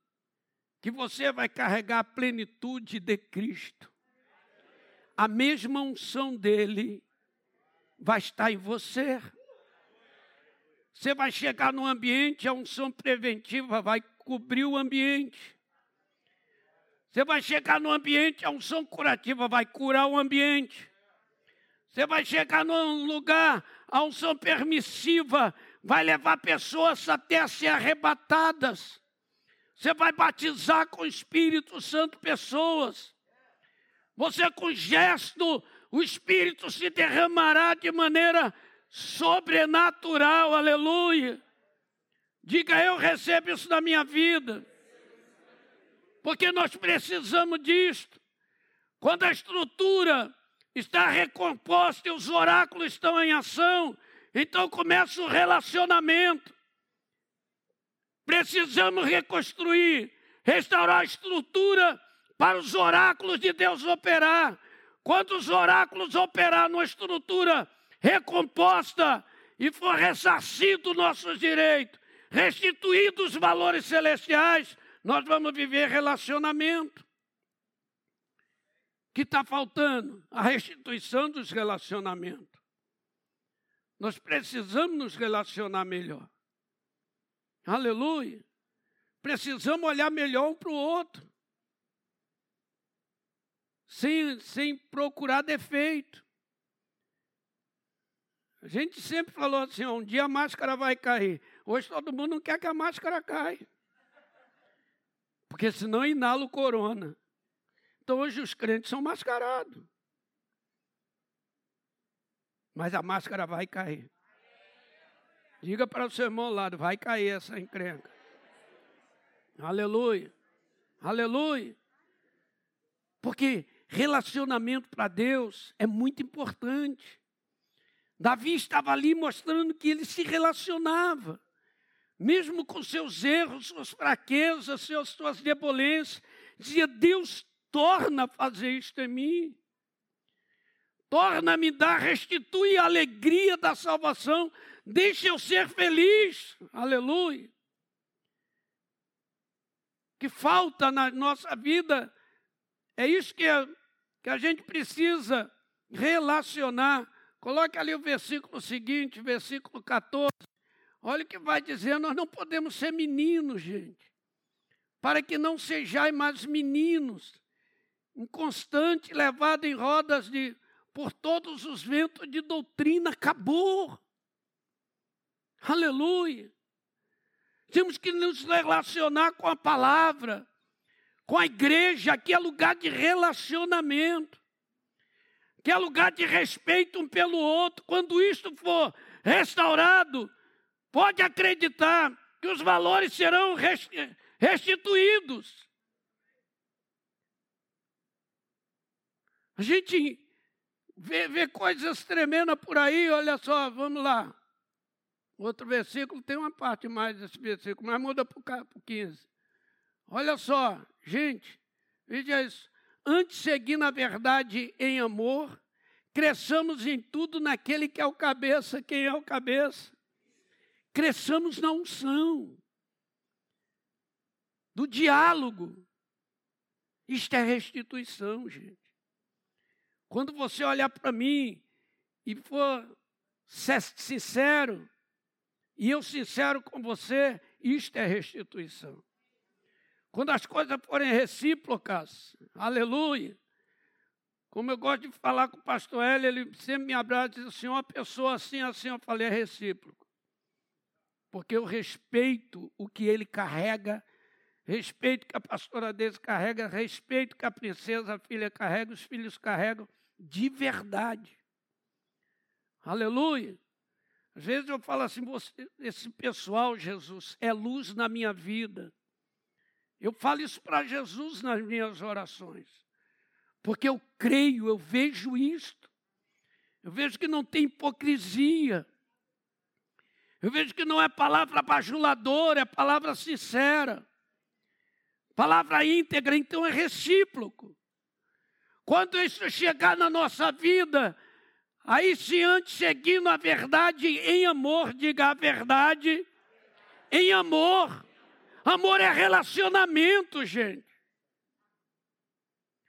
que você vai carregar a plenitude de Cristo. A mesma unção dele vai estar em você. Você vai chegar no ambiente, a unção preventiva vai cobrir o ambiente. Você vai chegar no ambiente, a unção curativa vai curar o ambiente. Você vai chegar num lugar, a unção permissiva vai levar pessoas até a ser arrebatadas. Você vai batizar com o Espírito Santo pessoas. Você, com gesto, o Espírito se derramará de maneira sobrenatural, aleluia. Diga, eu recebo isso na minha vida. Porque nós precisamos disto. Quando a estrutura está recomposta e os oráculos estão em ação, então começa o relacionamento. Precisamos reconstruir, restaurar a estrutura para os oráculos de Deus operar. Quando os oráculos operar numa estrutura recomposta e for ressarcido nossos direitos, restituídos os valores celestiais, nós vamos viver relacionamento. que está faltando? A restituição dos relacionamentos. Nós precisamos nos relacionar melhor. Aleluia. Precisamos olhar melhor um para o outro. Sem, sem procurar defeito. A gente sempre falou assim: um dia a máscara vai cair. Hoje todo mundo não quer que a máscara caia. Porque senão inala o corona. Então hoje os crentes são mascarados. Mas a máscara vai cair. Diga para o seu irmão ao lado, vai cair essa encrenca. Aleluia. Aleluia. Porque relacionamento para Deus é muito importante. Davi estava ali mostrando que ele se relacionava mesmo com seus erros, suas fraquezas, suas, suas debolências, dizia: Deus torna a fazer isto em mim. Torna-me dar, restitui a alegria da salvação, deixa eu ser feliz. Aleluia. Que falta na nossa vida, é isso que a, que a gente precisa relacionar. Coloque ali o versículo seguinte, versículo 14. Olha o que vai dizer, nós não podemos ser meninos, gente. Para que não sejais mais meninos, inconstante, levado em rodas de por todos os ventos de doutrina, acabou. Aleluia. Temos que nos relacionar com a palavra, com a igreja, que é lugar de relacionamento, que é lugar de respeito um pelo outro. Quando isto for restaurado, Pode acreditar que os valores serão restituídos. A gente vê, vê coisas tremendas por aí, olha só, vamos lá. Outro versículo tem uma parte mais desse versículo, mas muda para o 15. Olha só, gente, veja isso. Antes seguir na verdade em amor, cresçamos em tudo naquele que é o cabeça. Quem é o cabeça? cresçamos na unção, do diálogo. Isto é restituição, gente. Quando você olhar para mim e for sincero, e eu sincero com você, isto é restituição. Quando as coisas forem recíprocas, aleluia. Como eu gosto de falar com o pastor Hélio, ele sempre me abraça e diz assim, uma pessoa assim, assim, eu falei, é recíproco porque eu respeito o que ele carrega, respeito que a pastora dele carrega, respeito que a princesa, a filha carrega, os filhos carregam, de verdade. Aleluia. Às vezes eu falo assim, você, esse pessoal, Jesus, é luz na minha vida. Eu falo isso para Jesus nas minhas orações. Porque eu creio, eu vejo isto. Eu vejo que não tem hipocrisia. Eu vejo que não é palavra bajuladora, é palavra sincera. Palavra íntegra, então é recíproco. Quando isso chegar na nossa vida, aí se antes seguindo a verdade em amor, diga a verdade em amor. Amor é relacionamento, gente.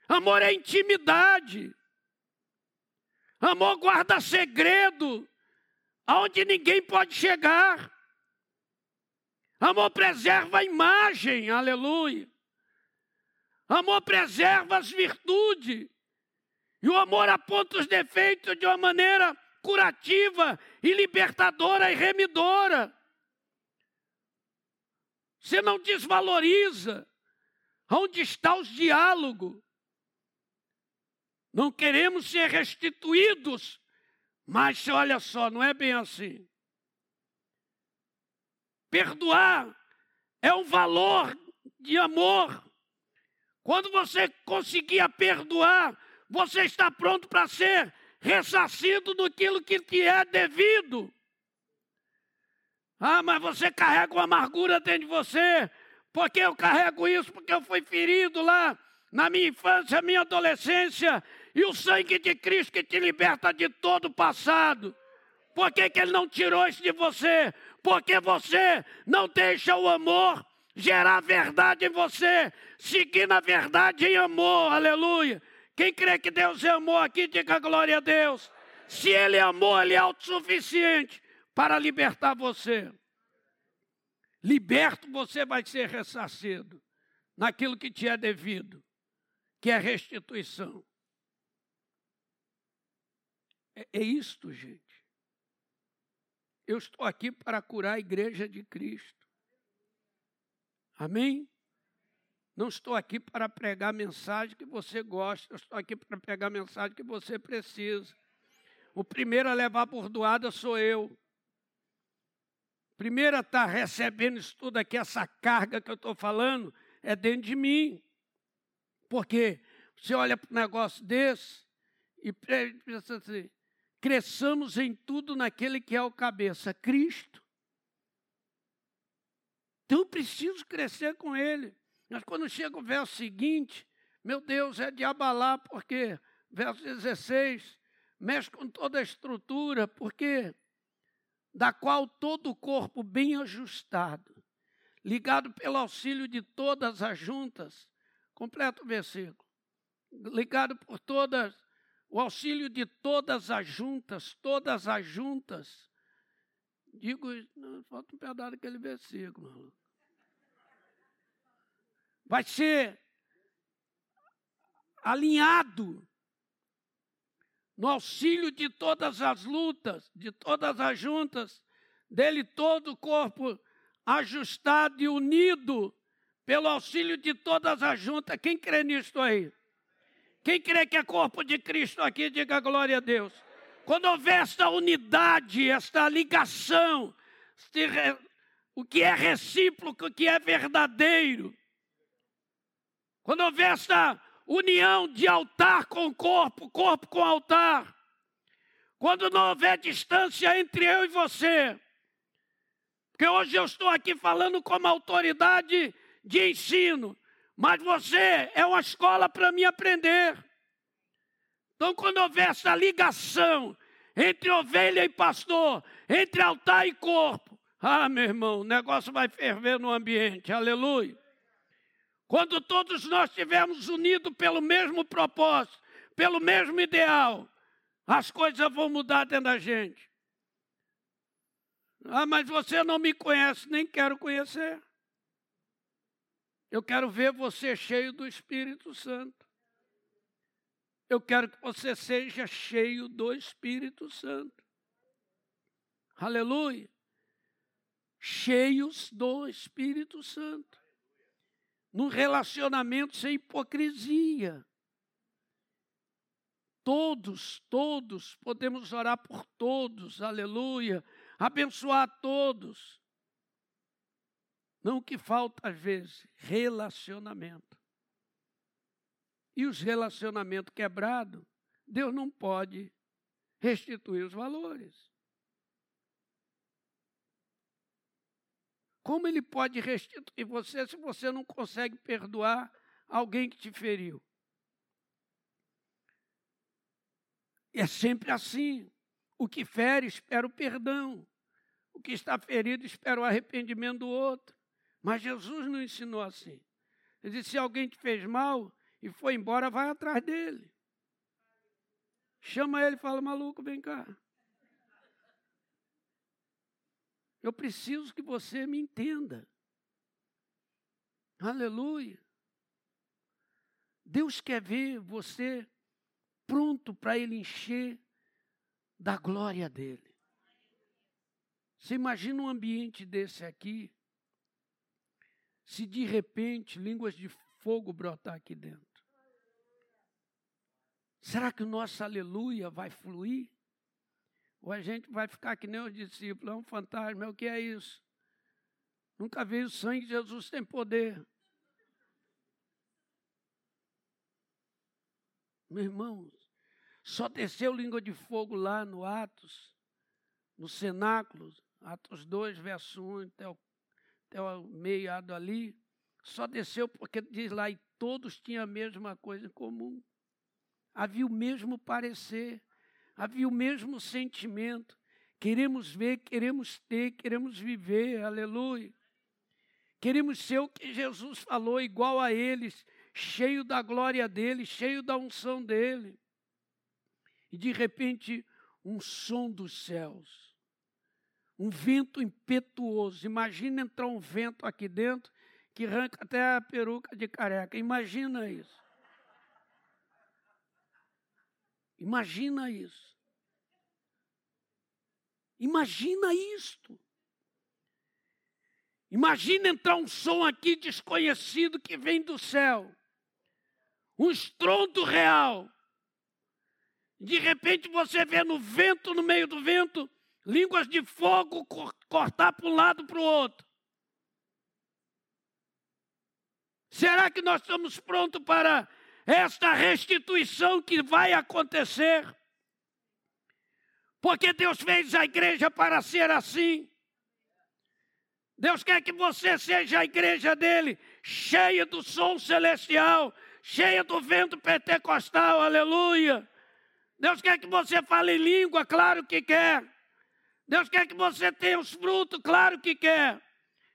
Amor é intimidade. Amor guarda segredo, aonde ninguém pode chegar. Amor preserva a imagem, aleluia. Amor preserva as virtudes. E o amor aponta os defeitos de uma maneira curativa e libertadora e remidora. Você não desvaloriza. Onde está os diálogos? Não queremos ser restituídos, mas olha só, não é bem assim. Perdoar é um valor de amor. Quando você conseguir perdoar, você está pronto para ser ressarcido daquilo que te é devido. Ah, mas você carrega uma amargura dentro de você. Porque eu carrego isso? Porque eu fui ferido lá na minha infância, minha adolescência. E o sangue de Cristo que te liberta de todo o passado. Por que, que Ele não tirou isso de você? Porque você não deixa o amor gerar verdade em você, seguir na verdade em amor, aleluia. Quem crê que Deus é amor aqui, diga glória a Deus. Se Ele é amor, Ele é autossuficiente para libertar você. Liberto, você vai ser ressarcido naquilo que te é devido, que é restituição. É, é isto, gente. Eu estou aqui para curar a igreja de Cristo. Amém? Não estou aqui para pregar a mensagem que você gosta, eu estou aqui para pregar a mensagem que você precisa. O primeiro a levar por doada sou eu. Primeiro a estar tá recebendo isso tudo aqui, essa carga que eu estou falando, é dentro de mim. Porque você olha para um negócio desse e pensa assim, cresçamos em tudo naquele que é o cabeça, Cristo. Então eu preciso crescer com Ele. Mas quando chega o verso seguinte, meu Deus, é de abalar, porque, verso 16, mexe com toda a estrutura, porque da qual todo o corpo bem ajustado, ligado pelo auxílio de todas as juntas, completa o versículo, ligado por todas, o auxílio de todas as juntas, todas as juntas, digo, não, falta um pedaço daquele versículo, vai ser alinhado no auxílio de todas as lutas, de todas as juntas, dele todo o corpo ajustado e unido pelo auxílio de todas as juntas. Quem crê nisso aí? Quem crê que é corpo de Cristo aqui, diga glória a Deus. Quando houver esta unidade, esta ligação, o que é recíproco, o que é verdadeiro, quando houver essa união de altar com corpo, corpo com altar, quando não houver distância entre eu e você, porque hoje eu estou aqui falando como autoridade de ensino, mas você é uma escola para me aprender. Então, quando houver essa ligação entre ovelha e pastor, entre altar e corpo, ah, meu irmão, o negócio vai ferver no ambiente, aleluia. Quando todos nós estivermos unidos pelo mesmo propósito, pelo mesmo ideal, as coisas vão mudar dentro da gente. Ah, mas você não me conhece, nem quero conhecer. Eu quero ver você cheio do Espírito Santo. Eu quero que você seja cheio do Espírito Santo. Aleluia. Cheios do Espírito Santo num relacionamento sem hipocrisia. Todos, todos, podemos orar por todos, aleluia, abençoar todos. Não o que falta às vezes, relacionamento. E os relacionamentos quebrados, Deus não pode restituir os valores. Como ele pode restituir você se você não consegue perdoar alguém que te feriu? É sempre assim. O que fere espera o perdão. O que está ferido espera o arrependimento do outro. Mas Jesus não ensinou assim. Ele disse: se alguém te fez mal e foi embora, vai atrás dele. Chama ele e fala: maluco, vem cá. Eu preciso que você me entenda. Aleluia. Deus quer ver você pronto para Ele encher da glória dele. Você imagina um ambiente desse aqui, se de repente línguas de fogo brotar aqui dentro. Será que o nosso aleluia vai fluir? Ou a gente vai ficar que nem os discípulos, é um fantasma, é o que é isso? Nunca vi o sangue de Jesus tem poder. Meu irmão, só desceu língua de fogo lá no Atos, no cenáculo, Atos 2, verso 1 até o, até o meiado ali. Só desceu porque diz lá, e todos tinham a mesma coisa em comum. Havia o mesmo parecer havia o mesmo sentimento. Queremos ver, queremos ter, queremos viver, aleluia. Queremos ser o que Jesus falou, igual a eles, cheio da glória dele, cheio da unção dele. E de repente, um som dos céus, um vento impetuoso. Imagina entrar um vento aqui dentro que arranca até a peruca de careca. Imagina isso. Imagina isso. Imagina isto. Imagina entrar um som aqui desconhecido que vem do céu. Um estrondo real. De repente você vê no vento, no meio do vento, línguas de fogo cortar para um lado para o outro. Será que nós estamos prontos para esta restituição que vai acontecer? Porque Deus fez a igreja para ser assim. Deus quer que você seja a igreja dele, cheia do som celestial, cheia do vento pentecostal, aleluia. Deus quer que você fale língua, claro que quer. Deus quer que você tenha os frutos, claro que quer.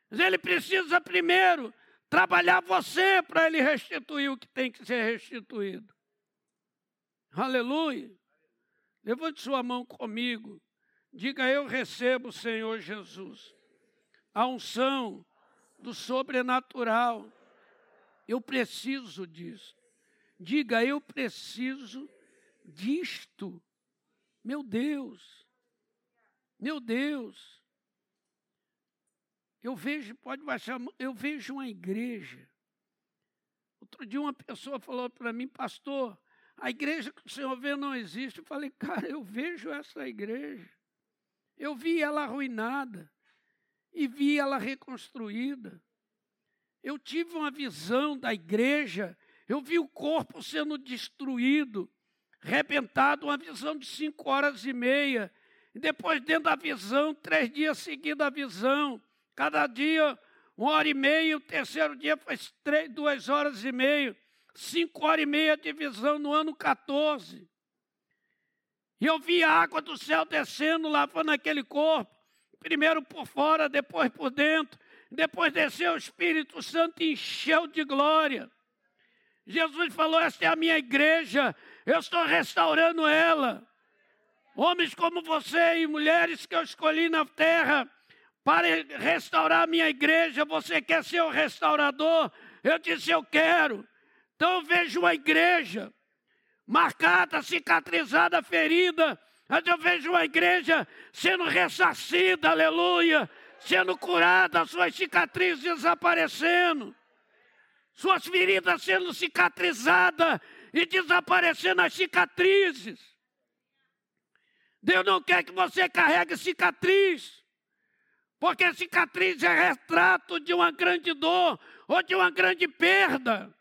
Mas ele precisa primeiro trabalhar você para ele restituir o que tem que ser restituído. Aleluia. Levante sua mão comigo. Diga: Eu recebo, Senhor Jesus, a unção do sobrenatural. Eu preciso disso. Diga: Eu preciso disto. Meu Deus. Meu Deus. Eu vejo, pode baixar, eu vejo uma igreja. Outro dia uma pessoa falou para mim, pastor, a igreja que o Senhor vê não existe. Eu falei, cara, eu vejo essa igreja. Eu vi ela arruinada e vi ela reconstruída. Eu tive uma visão da igreja, eu vi o corpo sendo destruído, rebentado, uma visão de cinco horas e meia. E depois, dentro da visão, três dias seguidos a visão. Cada dia, uma hora e meia, o terceiro dia foi três, duas horas e meia cinco horas e meia de visão no ano 14. E eu vi a água do céu descendo, lavando aquele corpo, primeiro por fora, depois por dentro. Depois desceu o Espírito Santo e encheu de glória. Jesus falou: Esta é a minha igreja, eu estou restaurando ela. Homens como você e mulheres que eu escolhi na terra para restaurar a minha igreja, você quer ser o restaurador? Eu disse: Eu quero. Então eu vejo uma igreja marcada, cicatrizada, ferida, mas eu vejo uma igreja sendo ressarcida, aleluia, sendo curada, suas cicatrizes desaparecendo, suas feridas sendo cicatrizadas e desaparecendo as cicatrizes. Deus não quer que você carregue cicatriz, porque cicatriz é retrato de uma grande dor ou de uma grande perda.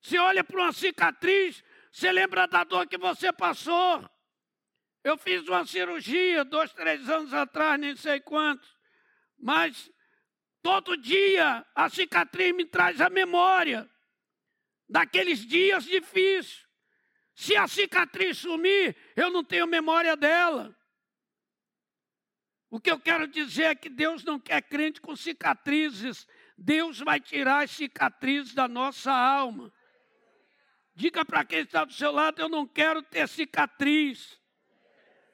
Você olha para uma cicatriz, você lembra da dor que você passou. Eu fiz uma cirurgia dois, três anos atrás, nem sei quantos. Mas todo dia a cicatriz me traz a memória daqueles dias difíceis. Se a cicatriz sumir, eu não tenho memória dela. O que eu quero dizer é que Deus não quer crente com cicatrizes. Deus vai tirar as cicatrizes da nossa alma. Diga para quem está do seu lado: eu não quero ter cicatriz.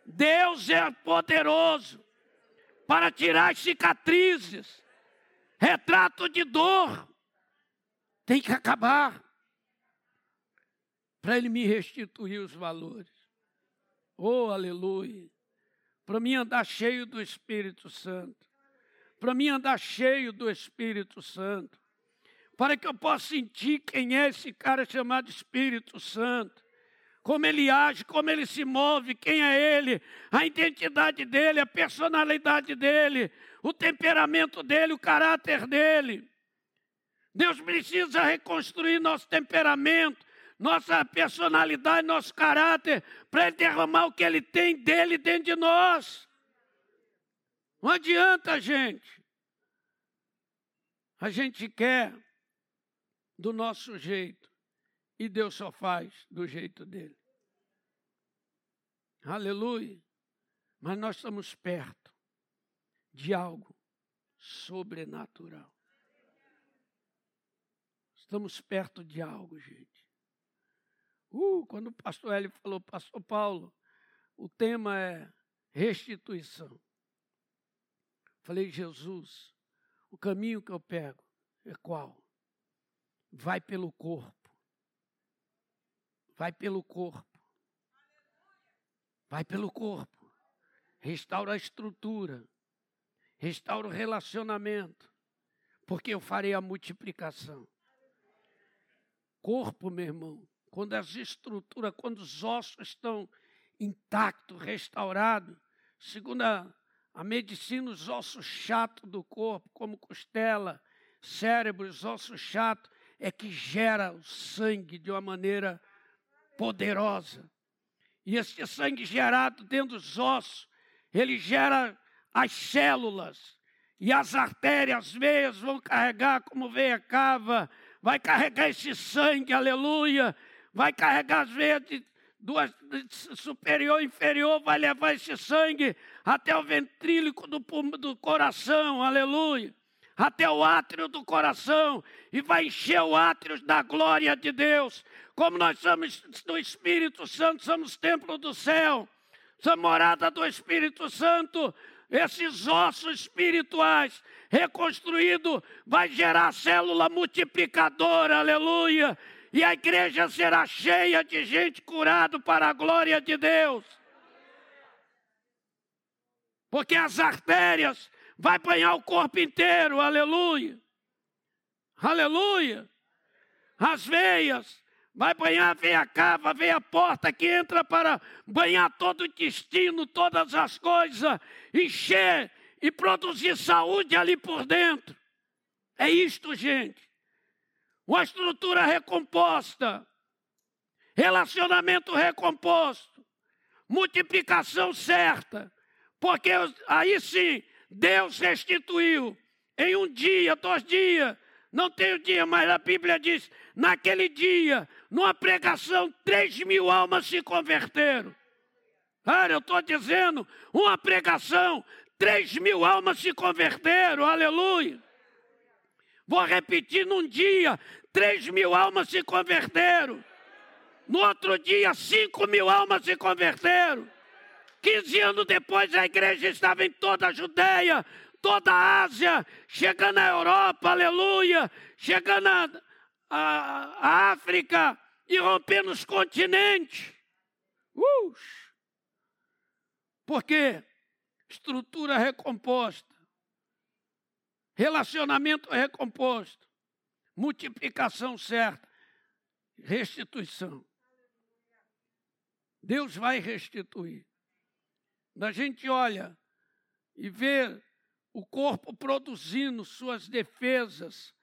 Deus é poderoso para tirar cicatrizes. Retrato de dor tem que acabar para Ele me restituir os valores. Oh, aleluia! Para mim andar cheio do Espírito Santo. Para mim andar cheio do Espírito Santo. Para que eu possa sentir quem é esse cara chamado Espírito Santo como ele age, como ele se move, quem é ele, a identidade dele, a personalidade dele, o temperamento dele, o caráter dele. Deus precisa reconstruir nosso temperamento, nossa personalidade, nosso caráter, para ele derramar o que ele tem dele dentro de nós. Não adianta, gente. A gente quer do nosso jeito. E Deus só faz do jeito dele. Aleluia. Mas nós estamos perto de algo sobrenatural. Estamos perto de algo, gente. Uh, quando o pastor Hélio falou, pastor Paulo, o tema é restituição. Falei, Jesus, o caminho que eu pego é qual? Vai pelo corpo vai pelo corpo. Vai pelo corpo. Restaura a estrutura. Restaura o relacionamento. Porque eu farei a multiplicação. Corpo, meu irmão, quando as estruturas, quando os ossos estão intactos, restaurados, segundo a, a medicina, os ossos chatos do corpo, como costela, cérebro, os ossos chatos, é que gera o sangue de uma maneira poderosa. E esse sangue gerado dentro dos ossos, ele gera as células. E as artérias, as veias vão carregar como veia cava, vai carregar esse sangue, aleluia. Vai carregar as veias de duas superior e inferior, vai levar esse sangue até o ventrílico do, do coração, aleluia até o átrio do coração e vai encher o átrio da glória de Deus. Como nós somos do Espírito Santo, somos templo do céu, somos morada do Espírito Santo. Esses ossos espirituais reconstruídos vai gerar célula multiplicadora, aleluia. E a igreja será cheia de gente curada para a glória de Deus. Porque as artérias vai banhar o corpo inteiro, aleluia. Aleluia. As veias, vai banhar a veia cava, a veia porta que entra para banhar todo o intestino, todas as coisas, encher e produzir saúde ali por dentro. É isto, gente. Uma estrutura recomposta, relacionamento recomposto, multiplicação certa, porque aí sim Deus restituiu em um dia, dois dias, não tem o dia, mas a Bíblia diz: naquele dia, numa pregação, três mil almas se converteram. Cara, eu estou dizendo, uma pregação, três mil almas se converteram, aleluia. Vou repetir, num dia, três mil almas se converteram. No outro dia, cinco mil almas se converteram. 15 anos depois, a igreja estava em toda a Judéia, toda a Ásia, chegando à Europa, aleluia, chegando à África e rompendo os continentes. Uh! Porque estrutura recomposta, relacionamento recomposto, multiplicação certa, restituição. Deus vai restituir a gente olha e vê o corpo produzindo suas defesas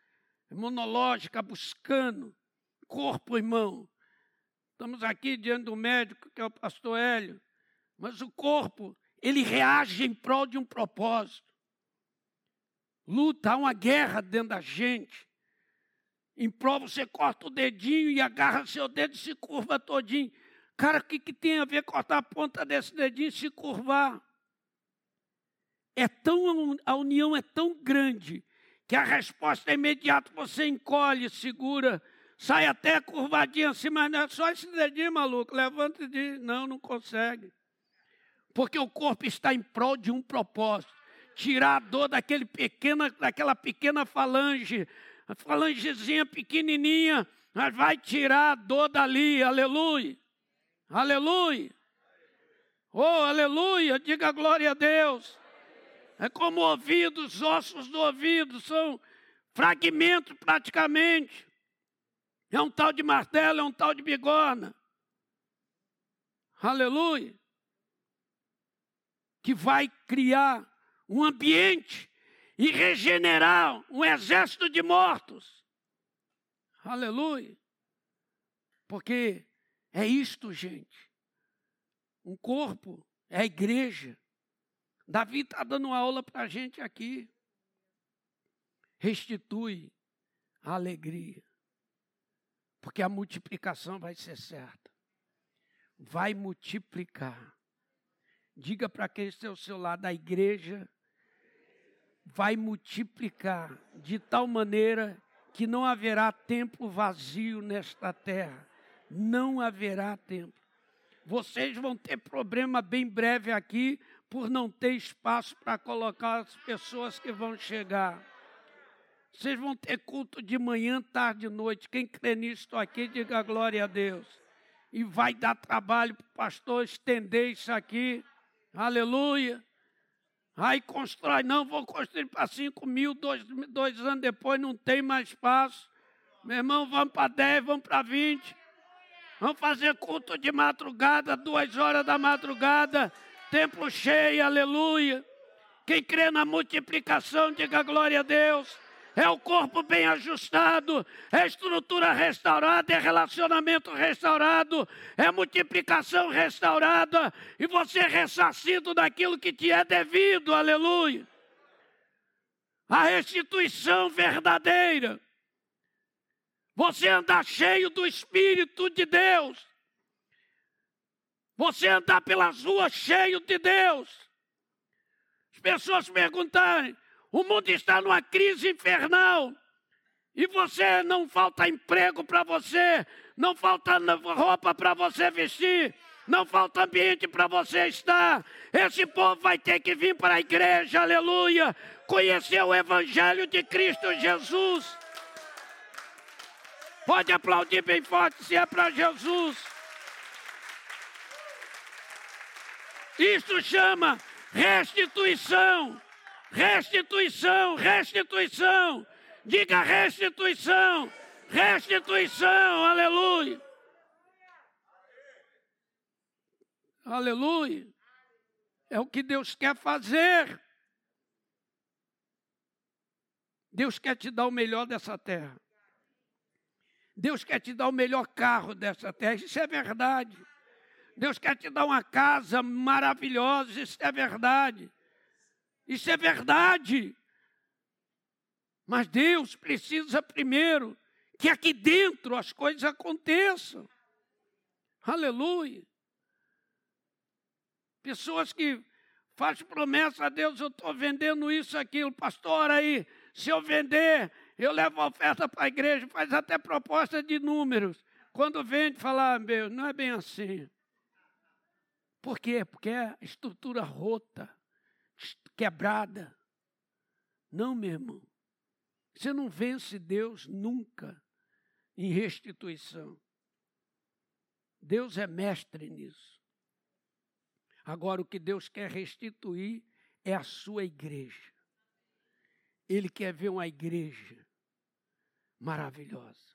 imunológicas, buscando corpo, irmão. Estamos aqui diante do médico, que é o pastor Hélio, mas o corpo, ele reage em prol de um propósito. Luta, há uma guerra dentro da gente. Em prol, você corta o dedinho e agarra seu dedo e se curva todinho. Cara, o que, que tem a ver cortar a ponta desse dedinho e se curvar? é tão a união é tão grande que a resposta é imediata, você encolhe, segura, sai até curvadinha assim, mas não é só esse dedinho, maluco, levanta e diz, não, não consegue. Porque o corpo está em prol de um propósito, tirar a dor daquele pequena, daquela pequena falange, a falangezinha pequenininha, mas vai tirar a dor dali, aleluia, aleluia. Oh, aleluia, diga glória a Deus. É como ouvido, os ossos do ouvido são fragmentos praticamente. É um tal de martelo, é um tal de bigorna. Aleluia. Que vai criar um ambiente e regenerar um exército de mortos. Aleluia. Porque é isto, gente. Um corpo é a igreja. Davi está dando aula para a gente aqui. Restitui a alegria. Porque a multiplicação vai ser certa. Vai multiplicar. Diga para quem está ao seu lado, a igreja vai multiplicar de tal maneira que não haverá templo vazio nesta terra. Não haverá templo. Vocês vão ter problema bem breve aqui por não ter espaço para colocar as pessoas que vão chegar. Vocês vão ter culto de manhã, tarde e noite. Quem crê nisso aqui, diga glória a Deus. E vai dar trabalho para o pastor estender isso aqui. Aleluia. Aí constrói, não, vou construir para 5 mil, dois, dois anos depois não tem mais espaço. Meu irmão, vamos para 10, vamos para 20. Vamos fazer culto de madrugada, duas horas da madrugada, templo cheio, aleluia. Quem crê na multiplicação, diga glória a Deus. É o corpo bem ajustado, é estrutura restaurada, é relacionamento restaurado, é multiplicação restaurada, e você é ressarcido daquilo que te é devido, aleluia. A restituição verdadeira. Você andar cheio do Espírito de Deus. Você andar pelas ruas cheio de Deus. As pessoas perguntarem: o mundo está numa crise infernal. E você não falta emprego para você, não falta roupa para você vestir, não falta ambiente para você estar. Esse povo vai ter que vir para a igreja, aleluia, conhecer o Evangelho de Cristo Jesus. Pode aplaudir bem forte se é para Jesus. Isto chama restituição. Restituição, restituição. Diga restituição, restituição, aleluia. Aleluia. É o que Deus quer fazer. Deus quer te dar o melhor dessa terra. Deus quer te dar o melhor carro dessa terra, isso é verdade. Deus quer te dar uma casa maravilhosa, isso é verdade. Isso é verdade. Mas Deus precisa primeiro que aqui dentro as coisas aconteçam. Aleluia. Pessoas que fazem promessa a Deus, eu estou vendendo isso, aquilo, pastor, aí, se eu vender, eu levo a oferta para a igreja, faz até proposta de números. Quando vende, fala, ah, meu, não é bem assim. Por quê? Porque é estrutura rota, quebrada. Não, meu irmão. Você não vence Deus nunca em restituição. Deus é mestre nisso. Agora, o que Deus quer restituir é a sua igreja. Ele quer ver uma igreja maravilhosa.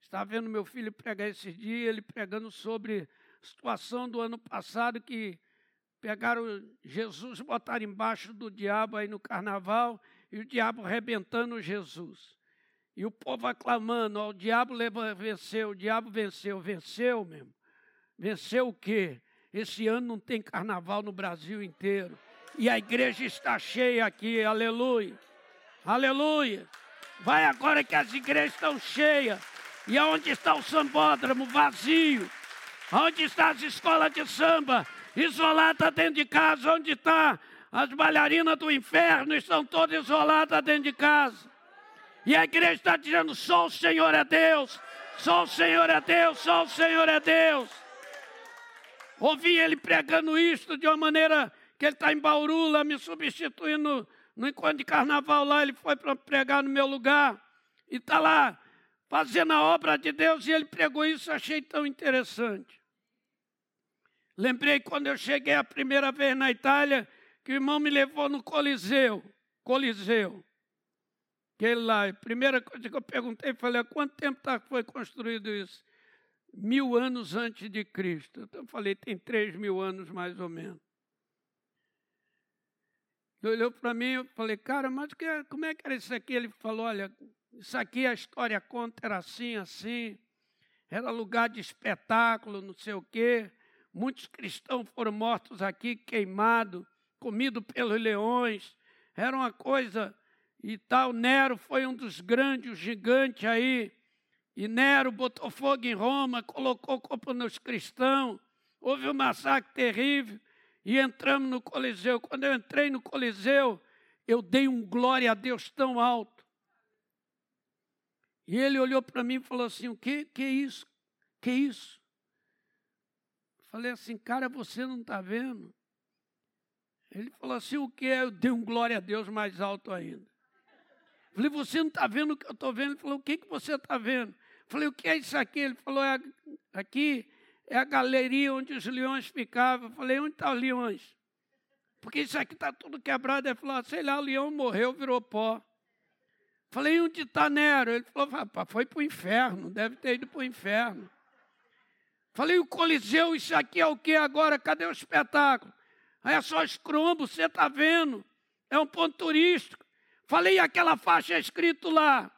Estava vendo meu filho pregar esses dias, ele pregando sobre a situação do ano passado que pegaram Jesus, botaram embaixo do diabo aí no carnaval e o diabo arrebentando Jesus. E o povo aclamando, ó, o diabo venceu, o diabo venceu, venceu mesmo. Venceu o quê? Esse ano não tem carnaval no Brasil inteiro. E a igreja está cheia aqui, aleluia. Aleluia. Vai agora que as igrejas estão cheias. E aonde está o sambódromo vazio? Onde está as escolas de samba? Isolada dentro de casa, onde está As bailarinas do inferno estão todas isoladas dentro de casa. E a igreja está dizendo: só o Senhor é Deus, só o Senhor é Deus, só o Senhor é Deus. Ouvi ele pregando isto de uma maneira que ele está em Bauru, lá me substituindo no encontro de carnaval lá, ele foi para pregar no meu lugar. E está lá fazendo a obra de Deus e ele pregou isso, achei tão interessante. Lembrei quando eu cheguei a primeira vez na Itália, que o irmão me levou no Coliseu. Coliseu. Aquele lá, a primeira coisa que eu perguntei, falei, há quanto tempo tá, foi construído isso? Mil anos antes de Cristo. Então eu falei, tem três mil anos mais ou menos. Ele olhou para mim e falei, cara, mas que, como é que era isso aqui? Ele falou, olha, isso aqui a história conta, era assim, assim. Era lugar de espetáculo, não sei o quê. Muitos cristãos foram mortos aqui, queimados, comidos pelos leões. Era uma coisa e tal. Nero foi um dos grandes, gigantes aí. E Nero botou fogo em Roma, colocou culpa nos cristãos. Houve um massacre terrível. E entramos no Coliseu. Quando eu entrei no Coliseu, eu dei um glória a Deus tão alto. E ele olhou para mim e falou assim: O que, que é isso? Que é isso? Falei assim, cara, você não está vendo? Ele falou assim: O que é? Eu dei um glória a Deus mais alto ainda. Falei, você não está vendo o que eu estou vendo? Ele falou, o que, que você está vendo? Falei, o que é isso aqui? Ele falou, é aqui é a galeria onde os leões ficavam. Falei, onde estão tá os leões? Porque isso aqui está tudo quebrado. Ele falou, sei lá, o leão morreu, virou pó. Falei, onde está Nero? Ele falou, foi para o inferno, deve ter ido para o inferno. Falei, o Coliseu, isso aqui é o que agora? Cadê o espetáculo? Aí é só escrombo, você está vendo? É um ponto turístico. Falei aquela faixa escrito lá.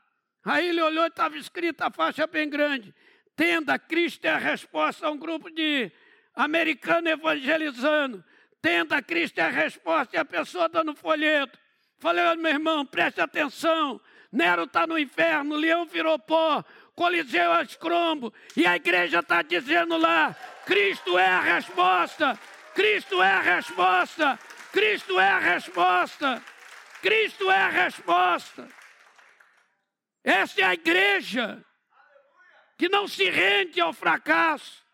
Aí ele olhou e estava escrita a faixa bem grande. Tenda, Cristo é a resposta a um grupo de americano evangelizando. Tenda, Cristo é a resposta e a pessoa dando folheto. Falei, meu irmão, preste atenção. Nero está no inferno, Leão virou pó, Coliseu é escrombo. E a igreja está dizendo lá: Cristo é a resposta. Cristo é a resposta. Cristo é a resposta. Cristo é a resposta. Esta é a igreja que não se rende ao fracasso,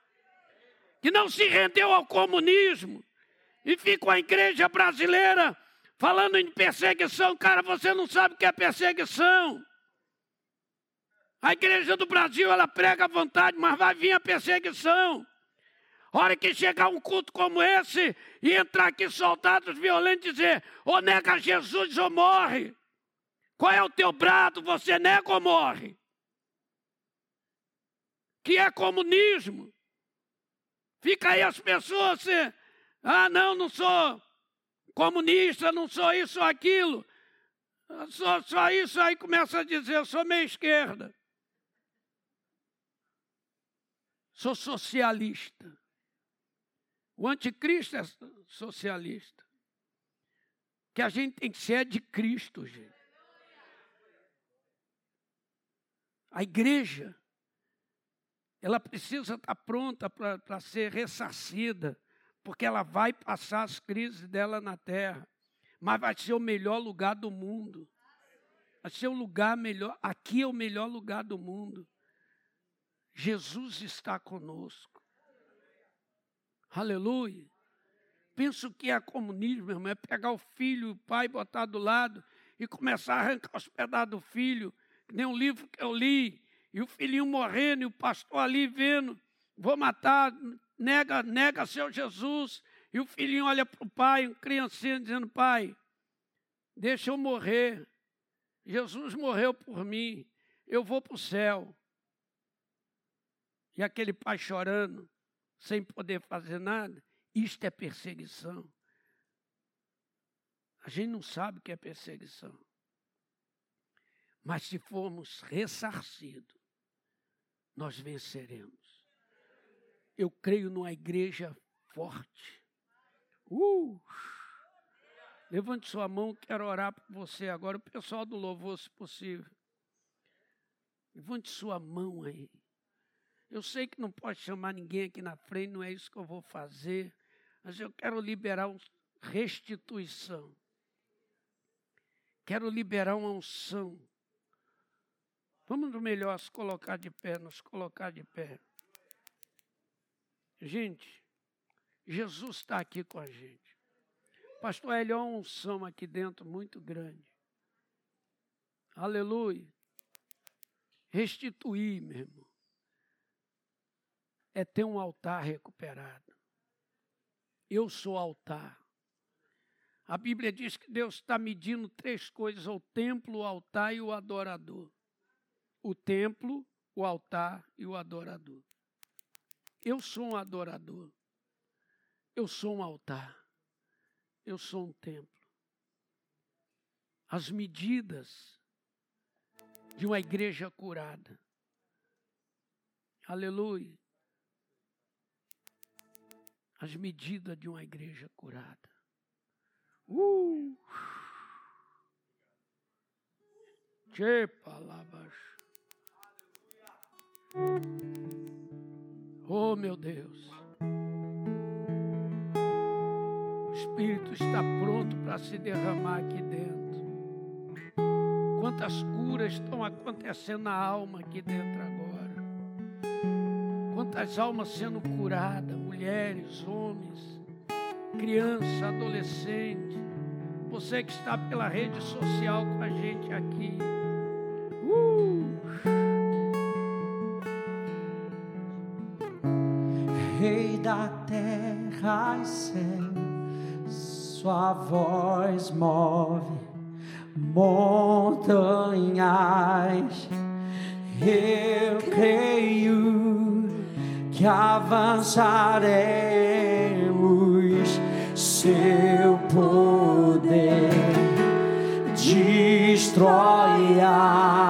que não se rendeu ao comunismo, e fica a igreja brasileira falando em perseguição. Cara, você não sabe o que é perseguição. A igreja do Brasil, ela prega a vontade, mas vai vir a perseguição. Hora que chegar um culto como esse e entrar aqui soldados violentos e dizer: ou nega Jesus ou morre. Qual é o teu brado? Você nega ou morre? Que é comunismo. Fica aí as pessoas assim, ah, não, não sou comunista, não sou isso ou aquilo. Só, só isso aí começa a dizer, sou meio esquerda. Sou socialista. O anticristo é socialista. Que a gente tem que ser de Cristo, gente. A igreja, ela precisa estar pronta para ser ressarcida, porque ela vai passar as crises dela na terra, mas vai ser o melhor lugar do mundo. Vai ser o lugar melhor, aqui é o melhor lugar do mundo. Jesus está conosco. Aleluia. Penso que é comunismo, irmão, é pegar o filho e o pai, botar do lado e começar a arrancar os pedaços do filho, nem um livro que eu li, e o filhinho morrendo, e o pastor ali vendo, vou matar, nega, nega seu Jesus, e o filhinho olha para o pai, um criancinha, dizendo, pai, deixa eu morrer, Jesus morreu por mim, eu vou para o céu. E aquele pai chorando, sem poder fazer nada, isto é perseguição. A gente não sabe o que é perseguição. Mas se formos ressarcidos, nós venceremos. Eu creio numa igreja forte. Uh! Levante sua mão, quero orar por você agora. O pessoal do louvor, se possível. Levante sua mão aí. Eu sei que não pode chamar ninguém aqui na frente, não é isso que eu vou fazer, mas eu quero liberar um restituição. Quero liberar uma unção. Vamos no melhor se colocar de pé, nos colocar de pé. Gente, Jesus está aqui com a gente. Pastor Hélio, uma unção aqui dentro muito grande. Aleluia. Restituir, meu irmão, é ter um altar recuperado. Eu sou altar. A Bíblia diz que Deus está medindo três coisas: o templo, o altar e o adorador. O templo, o altar e o adorador. Eu sou um adorador. Eu sou um altar. Eu sou um templo. As medidas de uma igreja curada. Aleluia. As medidas de uma igreja curada. Uh! Que palavras. Oh, meu Deus. O Espírito está pronto para se derramar aqui dentro. Quantas curas estão acontecendo na alma aqui dentro agora. Quantas almas sendo curadas, mulheres, homens, crianças, adolescentes. Você que está pela rede social com a gente aqui. Da terra e céu, sua voz move montanhas. Eu creio que avançaremos, seu poder destrói as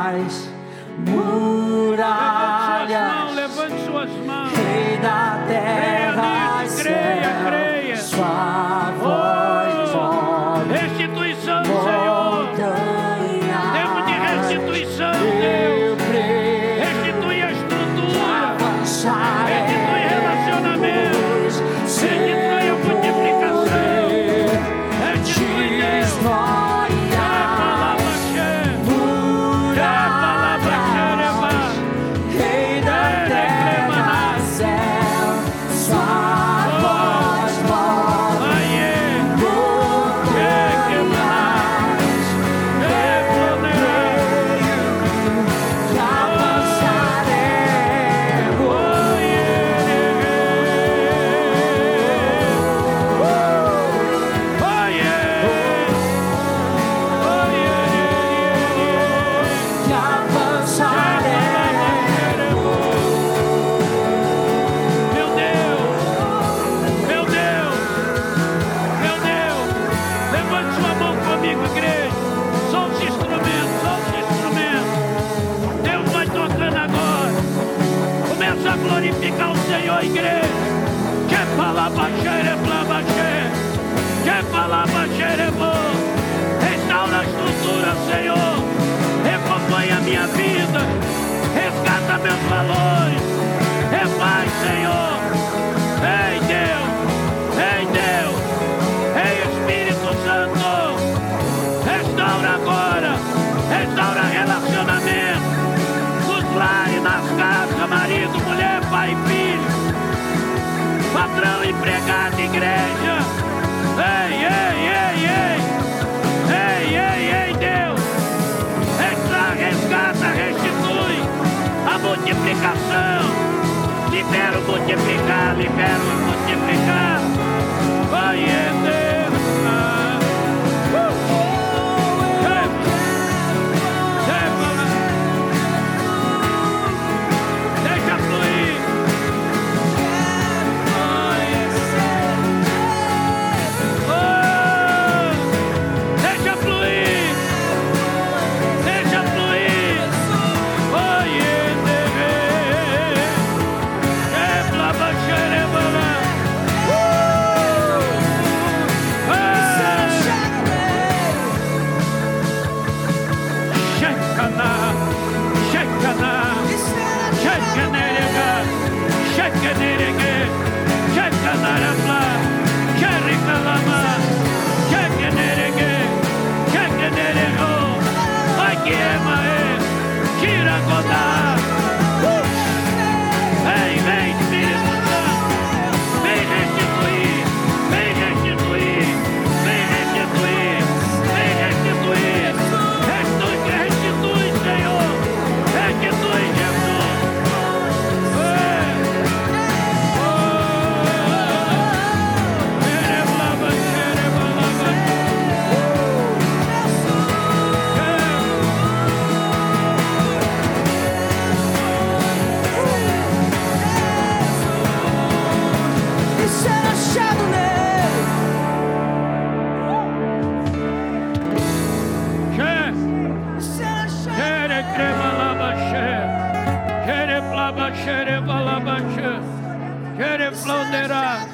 Flauderá.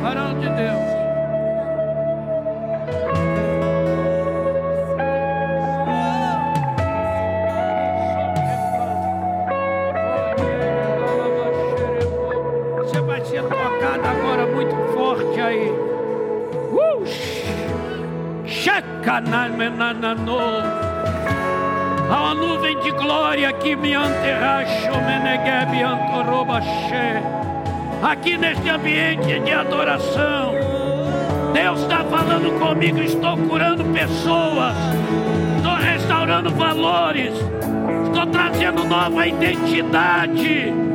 Varão de Deus. Você vai ser tocado agora muito forte aí. Uh! Shekanamenanano. Há uma nuvem de glória que me anterracho menegebe antorobaxé. Aqui neste ambiente de adoração. Deus está falando comigo, estou curando pessoas, estou restaurando valores, estou trazendo nova identidade.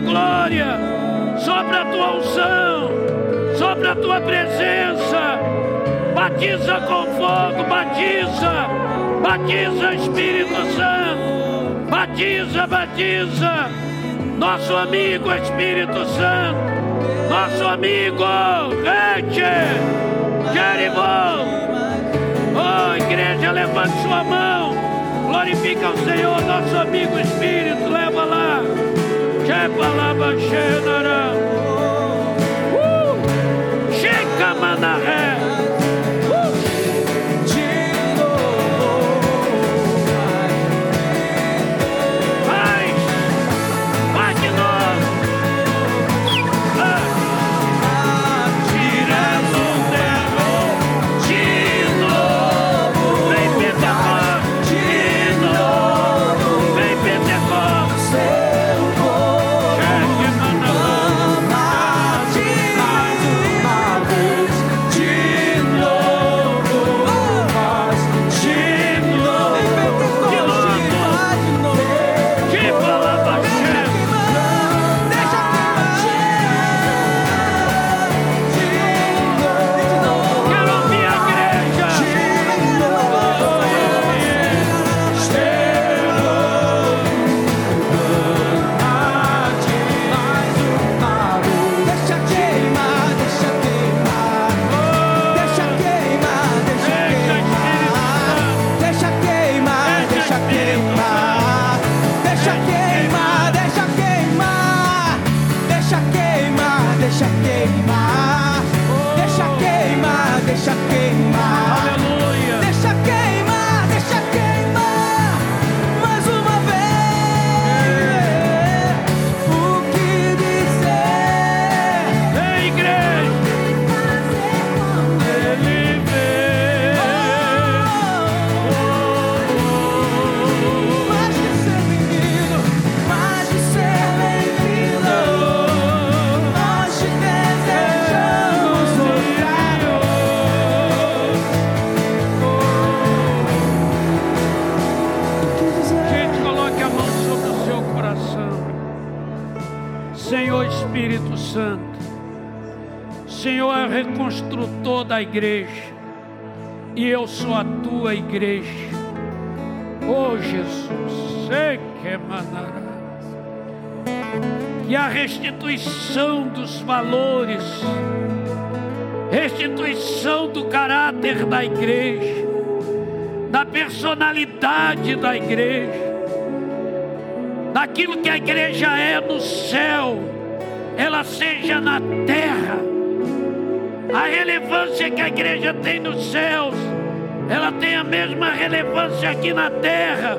Glória. Sopra a tua unção. Sopra a tua presença. Batiza com fogo, batiza. Batiza, Espírito Santo. Batiza, batiza. Nosso amigo Espírito Santo. Nosso amigo Rete. Jeribon. Oh, igreja, levante sua mão. Glorifica o Senhor, nosso amigo Espírito. Leva lá. Chepalaba Xenara. Uh! Da igreja. E eu sou a tua igreja. Oh Jesus, sei que manará. Que a restituição dos valores, restituição do caráter da igreja, da personalidade da igreja, daquilo que a igreja é no céu, ela seja na terra. A relevância que a igreja tem nos céus, ela tem a mesma relevância aqui na terra.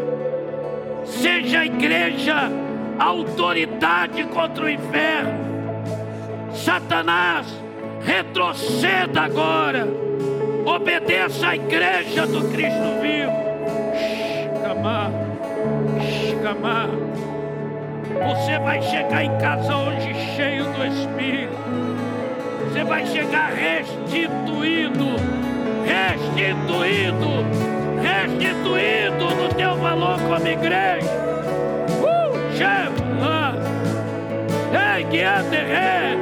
Seja a igreja autoridade contra o inferno. Satanás, retroceda agora. Obedeça à igreja do Cristo vivo. Shkamá, Shkamá. Você vai chegar em casa hoje cheio do Espírito. Você vai chegar restituído, restituído, restituído no teu valor como igreja. Uh, Shema. Ei, guiante ré.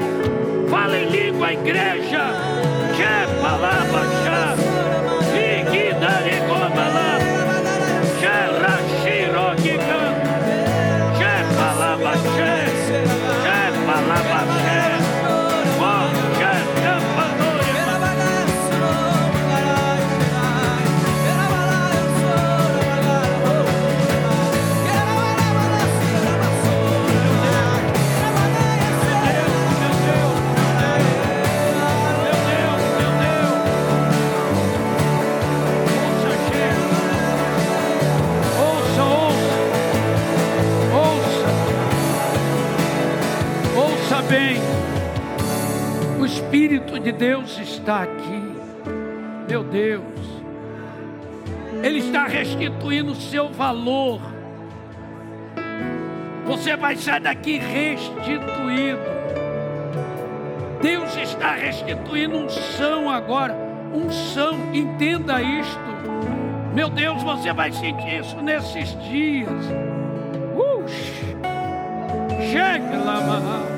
Fala em língua, igreja. Shepa lá, baixar. Espírito de Deus está aqui. Meu Deus. Ele está restituindo o seu valor. Você vai sair daqui restituído. Deus está restituindo unção agora. Unção, entenda isto. Meu Deus, você vai sentir isso nesses dias. Uh, chega lá, Mahá.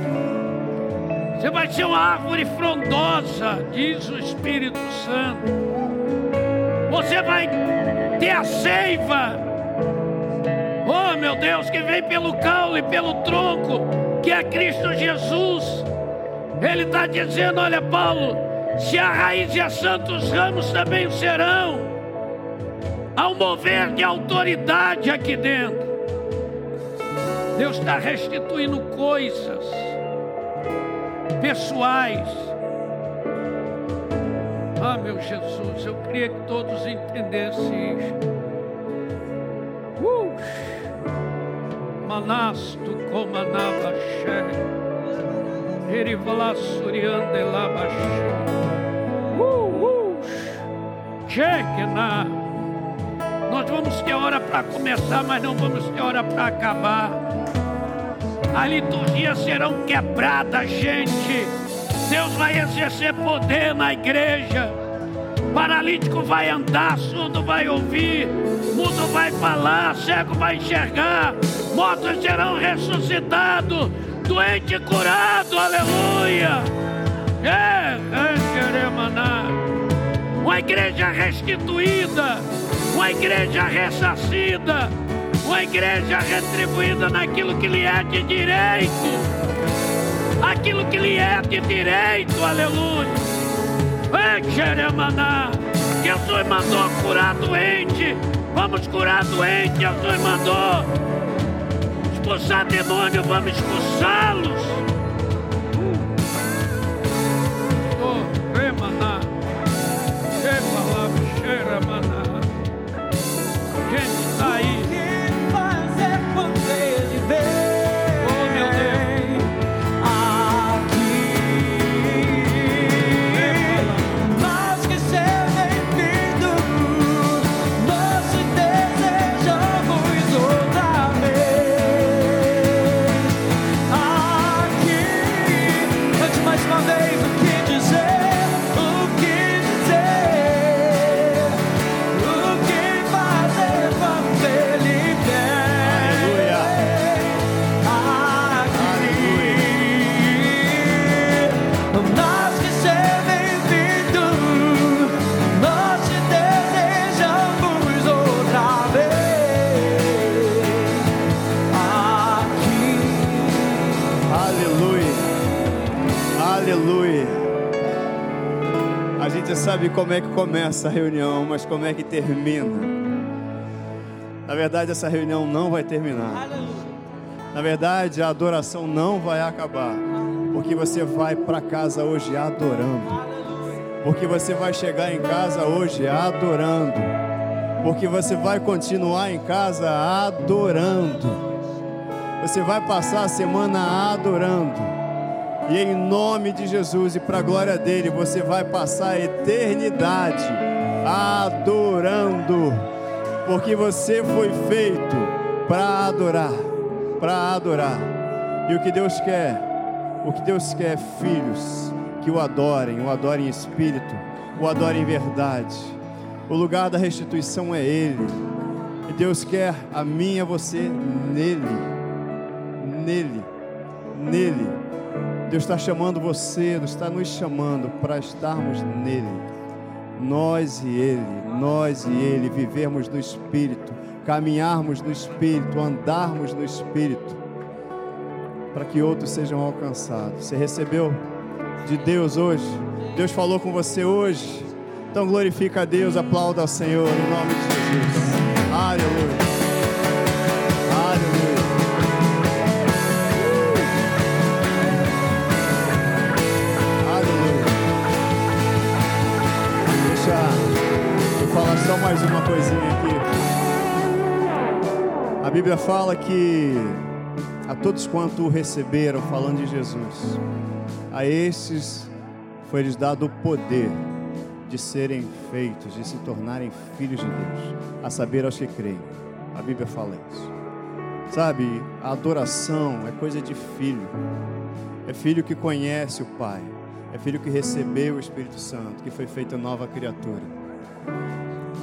Você vai ser uma árvore frondosa, diz o Espírito Santo. Você vai ter a seiva. Oh, meu Deus, que vem pelo caule, pelo tronco, que é Cristo Jesus. Ele está dizendo: olha, Paulo, se a raiz e a santos ramos também serão. Há um mover de autoridade aqui dentro. Deus está restituindo coisas pessoais. Ah, meu Jesus, eu queria que todos entendessem isto. Uh! Manasto comanavaxé. Erivalassuriande labaxé. Uh, uh! Chegue na. Nós vamos ter hora para começar, mas não vamos ter hora para acabar. A liturgia serão quebradas, gente. Deus vai exercer poder na igreja. Paralítico vai andar, surdo vai ouvir, mudo vai falar, cego vai enxergar, mortos serão ressuscitados, doente curado, aleluia. É, é. Uma igreja restituída, uma igreja ressarcida, uma igreja retribuída naquilo que lhe é de direito, aquilo que lhe é de direito, aleluia. Ei, Xeremaná, Jesus mandou curar doente, vamos curar doente, Jesus mandou expulsar demônio, vamos expulsá-los. Sabe como é que começa a reunião, mas como é que termina? Na verdade, essa reunião não vai terminar. Na verdade, a adoração não vai acabar, porque você vai para casa hoje adorando. Porque você vai chegar em casa hoje adorando. Porque você vai continuar em casa adorando. Você vai passar a semana adorando. E em nome de Jesus e para a glória dele, você vai passar a eternidade adorando. Porque você foi feito para adorar, para adorar. E o que Deus quer, o que Deus quer, filhos que o adorem, o adorem em espírito, o adorem em verdade. O lugar da restituição é Ele. E Deus quer a mim e a você nele. Nele. Nele. Deus está chamando você, Deus está nos chamando para estarmos nele. Nós e Ele, nós e Ele, vivermos no Espírito, caminharmos no Espírito, andarmos no Espírito, para que outros sejam alcançados. Você recebeu de Deus hoje? Deus falou com você hoje? Então glorifica a Deus, aplauda ao Senhor em nome de Jesus. Aleluia. Só mais uma coisinha aqui. A Bíblia fala que a todos quanto receberam, falando de Jesus, a estes foi-lhes dado o poder de serem feitos, de se tornarem filhos de Deus, a saber aos que creem. A Bíblia fala isso. Sabe, a adoração é coisa de filho. É filho que conhece o Pai. É filho que recebeu o Espírito Santo, que foi feita nova criatura.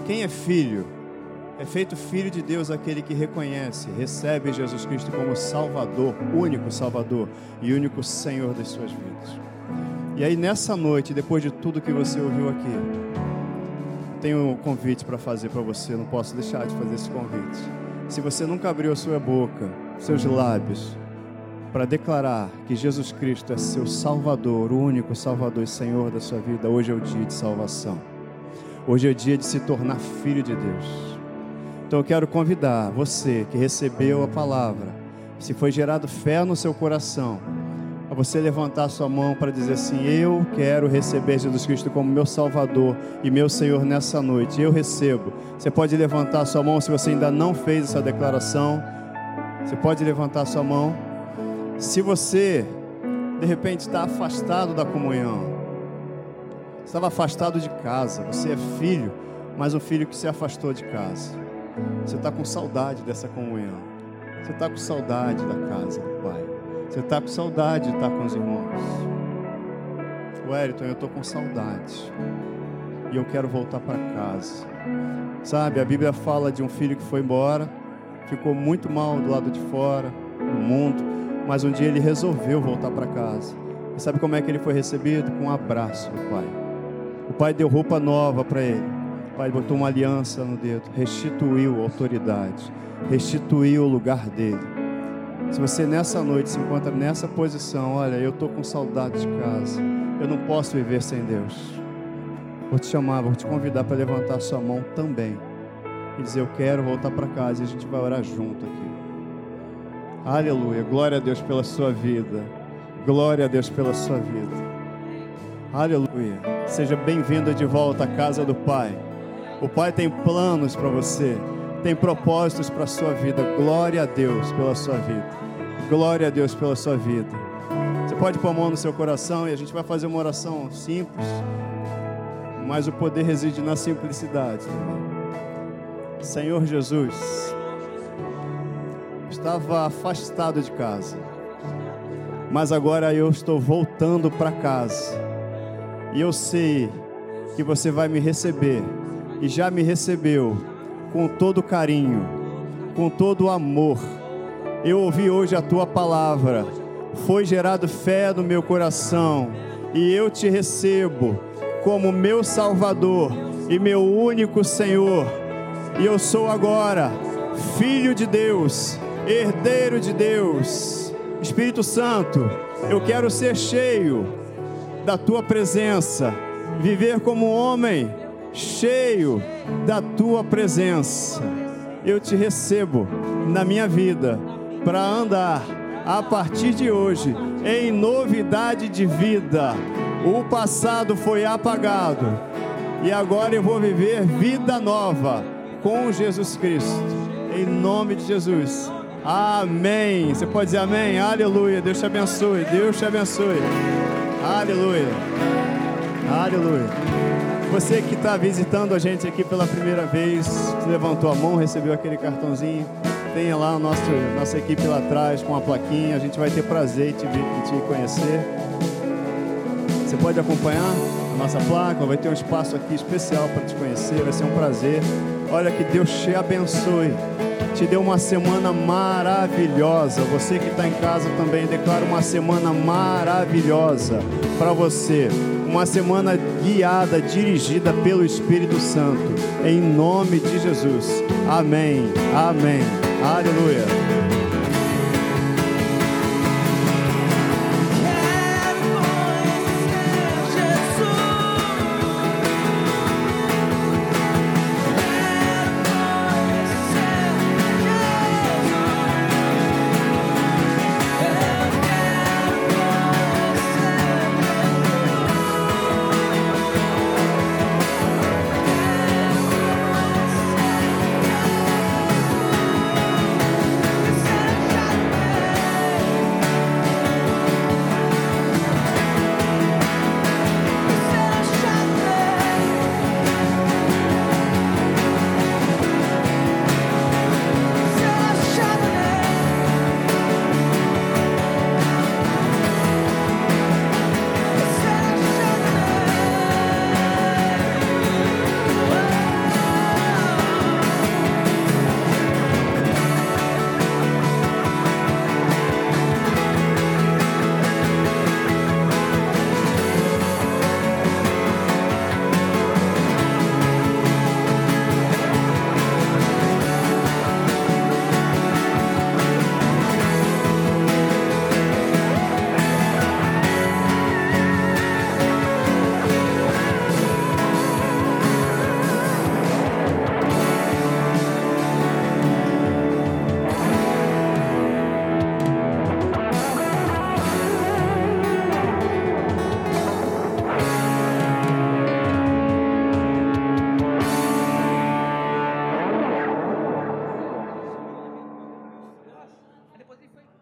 Quem é filho? É feito filho de Deus aquele que reconhece, recebe Jesus Cristo como Salvador, único Salvador e único Senhor das suas vidas. E aí nessa noite, depois de tudo que você ouviu aqui, tenho um convite para fazer para você, não posso deixar de fazer esse convite. Se você nunca abriu a sua boca, seus lábios, para declarar que Jesus Cristo é seu Salvador, único Salvador e Senhor da sua vida, hoje é o dia de salvação. Hoje é dia de se tornar filho de Deus. Então eu quero convidar você que recebeu a palavra, se foi gerado fé no seu coração, a você levantar sua mão para dizer assim: Eu quero receber Jesus Cristo como meu Salvador e meu Senhor nessa noite. Eu recebo. Você pode levantar sua mão se você ainda não fez essa declaração. Você pode levantar sua mão. Se você, de repente, está afastado da comunhão, estava afastado de casa, você é filho, mas um filho que se afastou de casa. Você está com saudade dessa comunhão. Você está com saudade da casa do Pai. Você está com saudade de estar com os irmãos. Wellington, eu estou com saudade. E eu quero voltar para casa. Sabe, a Bíblia fala de um filho que foi embora, ficou muito mal do lado de fora, no mundo, mas um dia ele resolveu voltar para casa. E sabe como é que ele foi recebido? Com um abraço do pai. O pai deu roupa nova para ele. O pai botou uma aliança no dedo, restituiu a autoridade, restituiu o lugar dele. Se você nessa noite se encontra nessa posição, olha, eu estou com saudade de casa, eu não posso viver sem Deus. Vou te chamar, vou te convidar para levantar sua mão também e dizer: Eu quero voltar para casa e a gente vai orar junto aqui. Aleluia, glória a Deus pela sua vida, glória a Deus pela sua vida. Aleluia, seja bem-vinda de volta à casa do Pai. O Pai tem planos para você, tem propósitos para a sua vida. Glória a Deus pela sua vida, glória a Deus pela sua vida. Você pode pôr a mão no seu coração e a gente vai fazer uma oração simples mas o poder reside na simplicidade. Senhor Jesus, estava afastado de casa, mas agora eu estou voltando para casa, e eu sei que você vai me receber, e já me recebeu com todo carinho, com todo amor. Eu ouvi hoje a tua palavra, foi gerado fé no meu coração, e eu te recebo como meu Salvador e meu único Senhor. E eu sou agora filho de Deus, herdeiro de Deus. Espírito Santo, eu quero ser cheio da tua presença. viver como homem cheio da tua presença. Eu te recebo na minha vida para andar a partir de hoje em novidade de vida. O passado foi apagado e agora eu vou viver vida nova com Jesus Cristo. Em nome de Jesus. Amém. Você pode dizer amém? Aleluia. Deus te abençoe. Deus te abençoe. Aleluia. Aleluia. Você que está visitando a gente aqui pela primeira vez, levantou a mão, recebeu aquele cartãozinho, tenha lá a nossa, nossa equipe lá atrás com a plaquinha. A gente vai ter prazer em te, te conhecer. Você pode acompanhar a nossa placa, vai ter um espaço aqui especial para te conhecer, vai ser um prazer. Olha que Deus te abençoe. Te deu uma semana maravilhosa. Você que está em casa também, declara uma semana maravilhosa para você. Uma semana guiada, dirigida pelo Espírito Santo. Em nome de Jesus. Amém. Amém. Aleluia.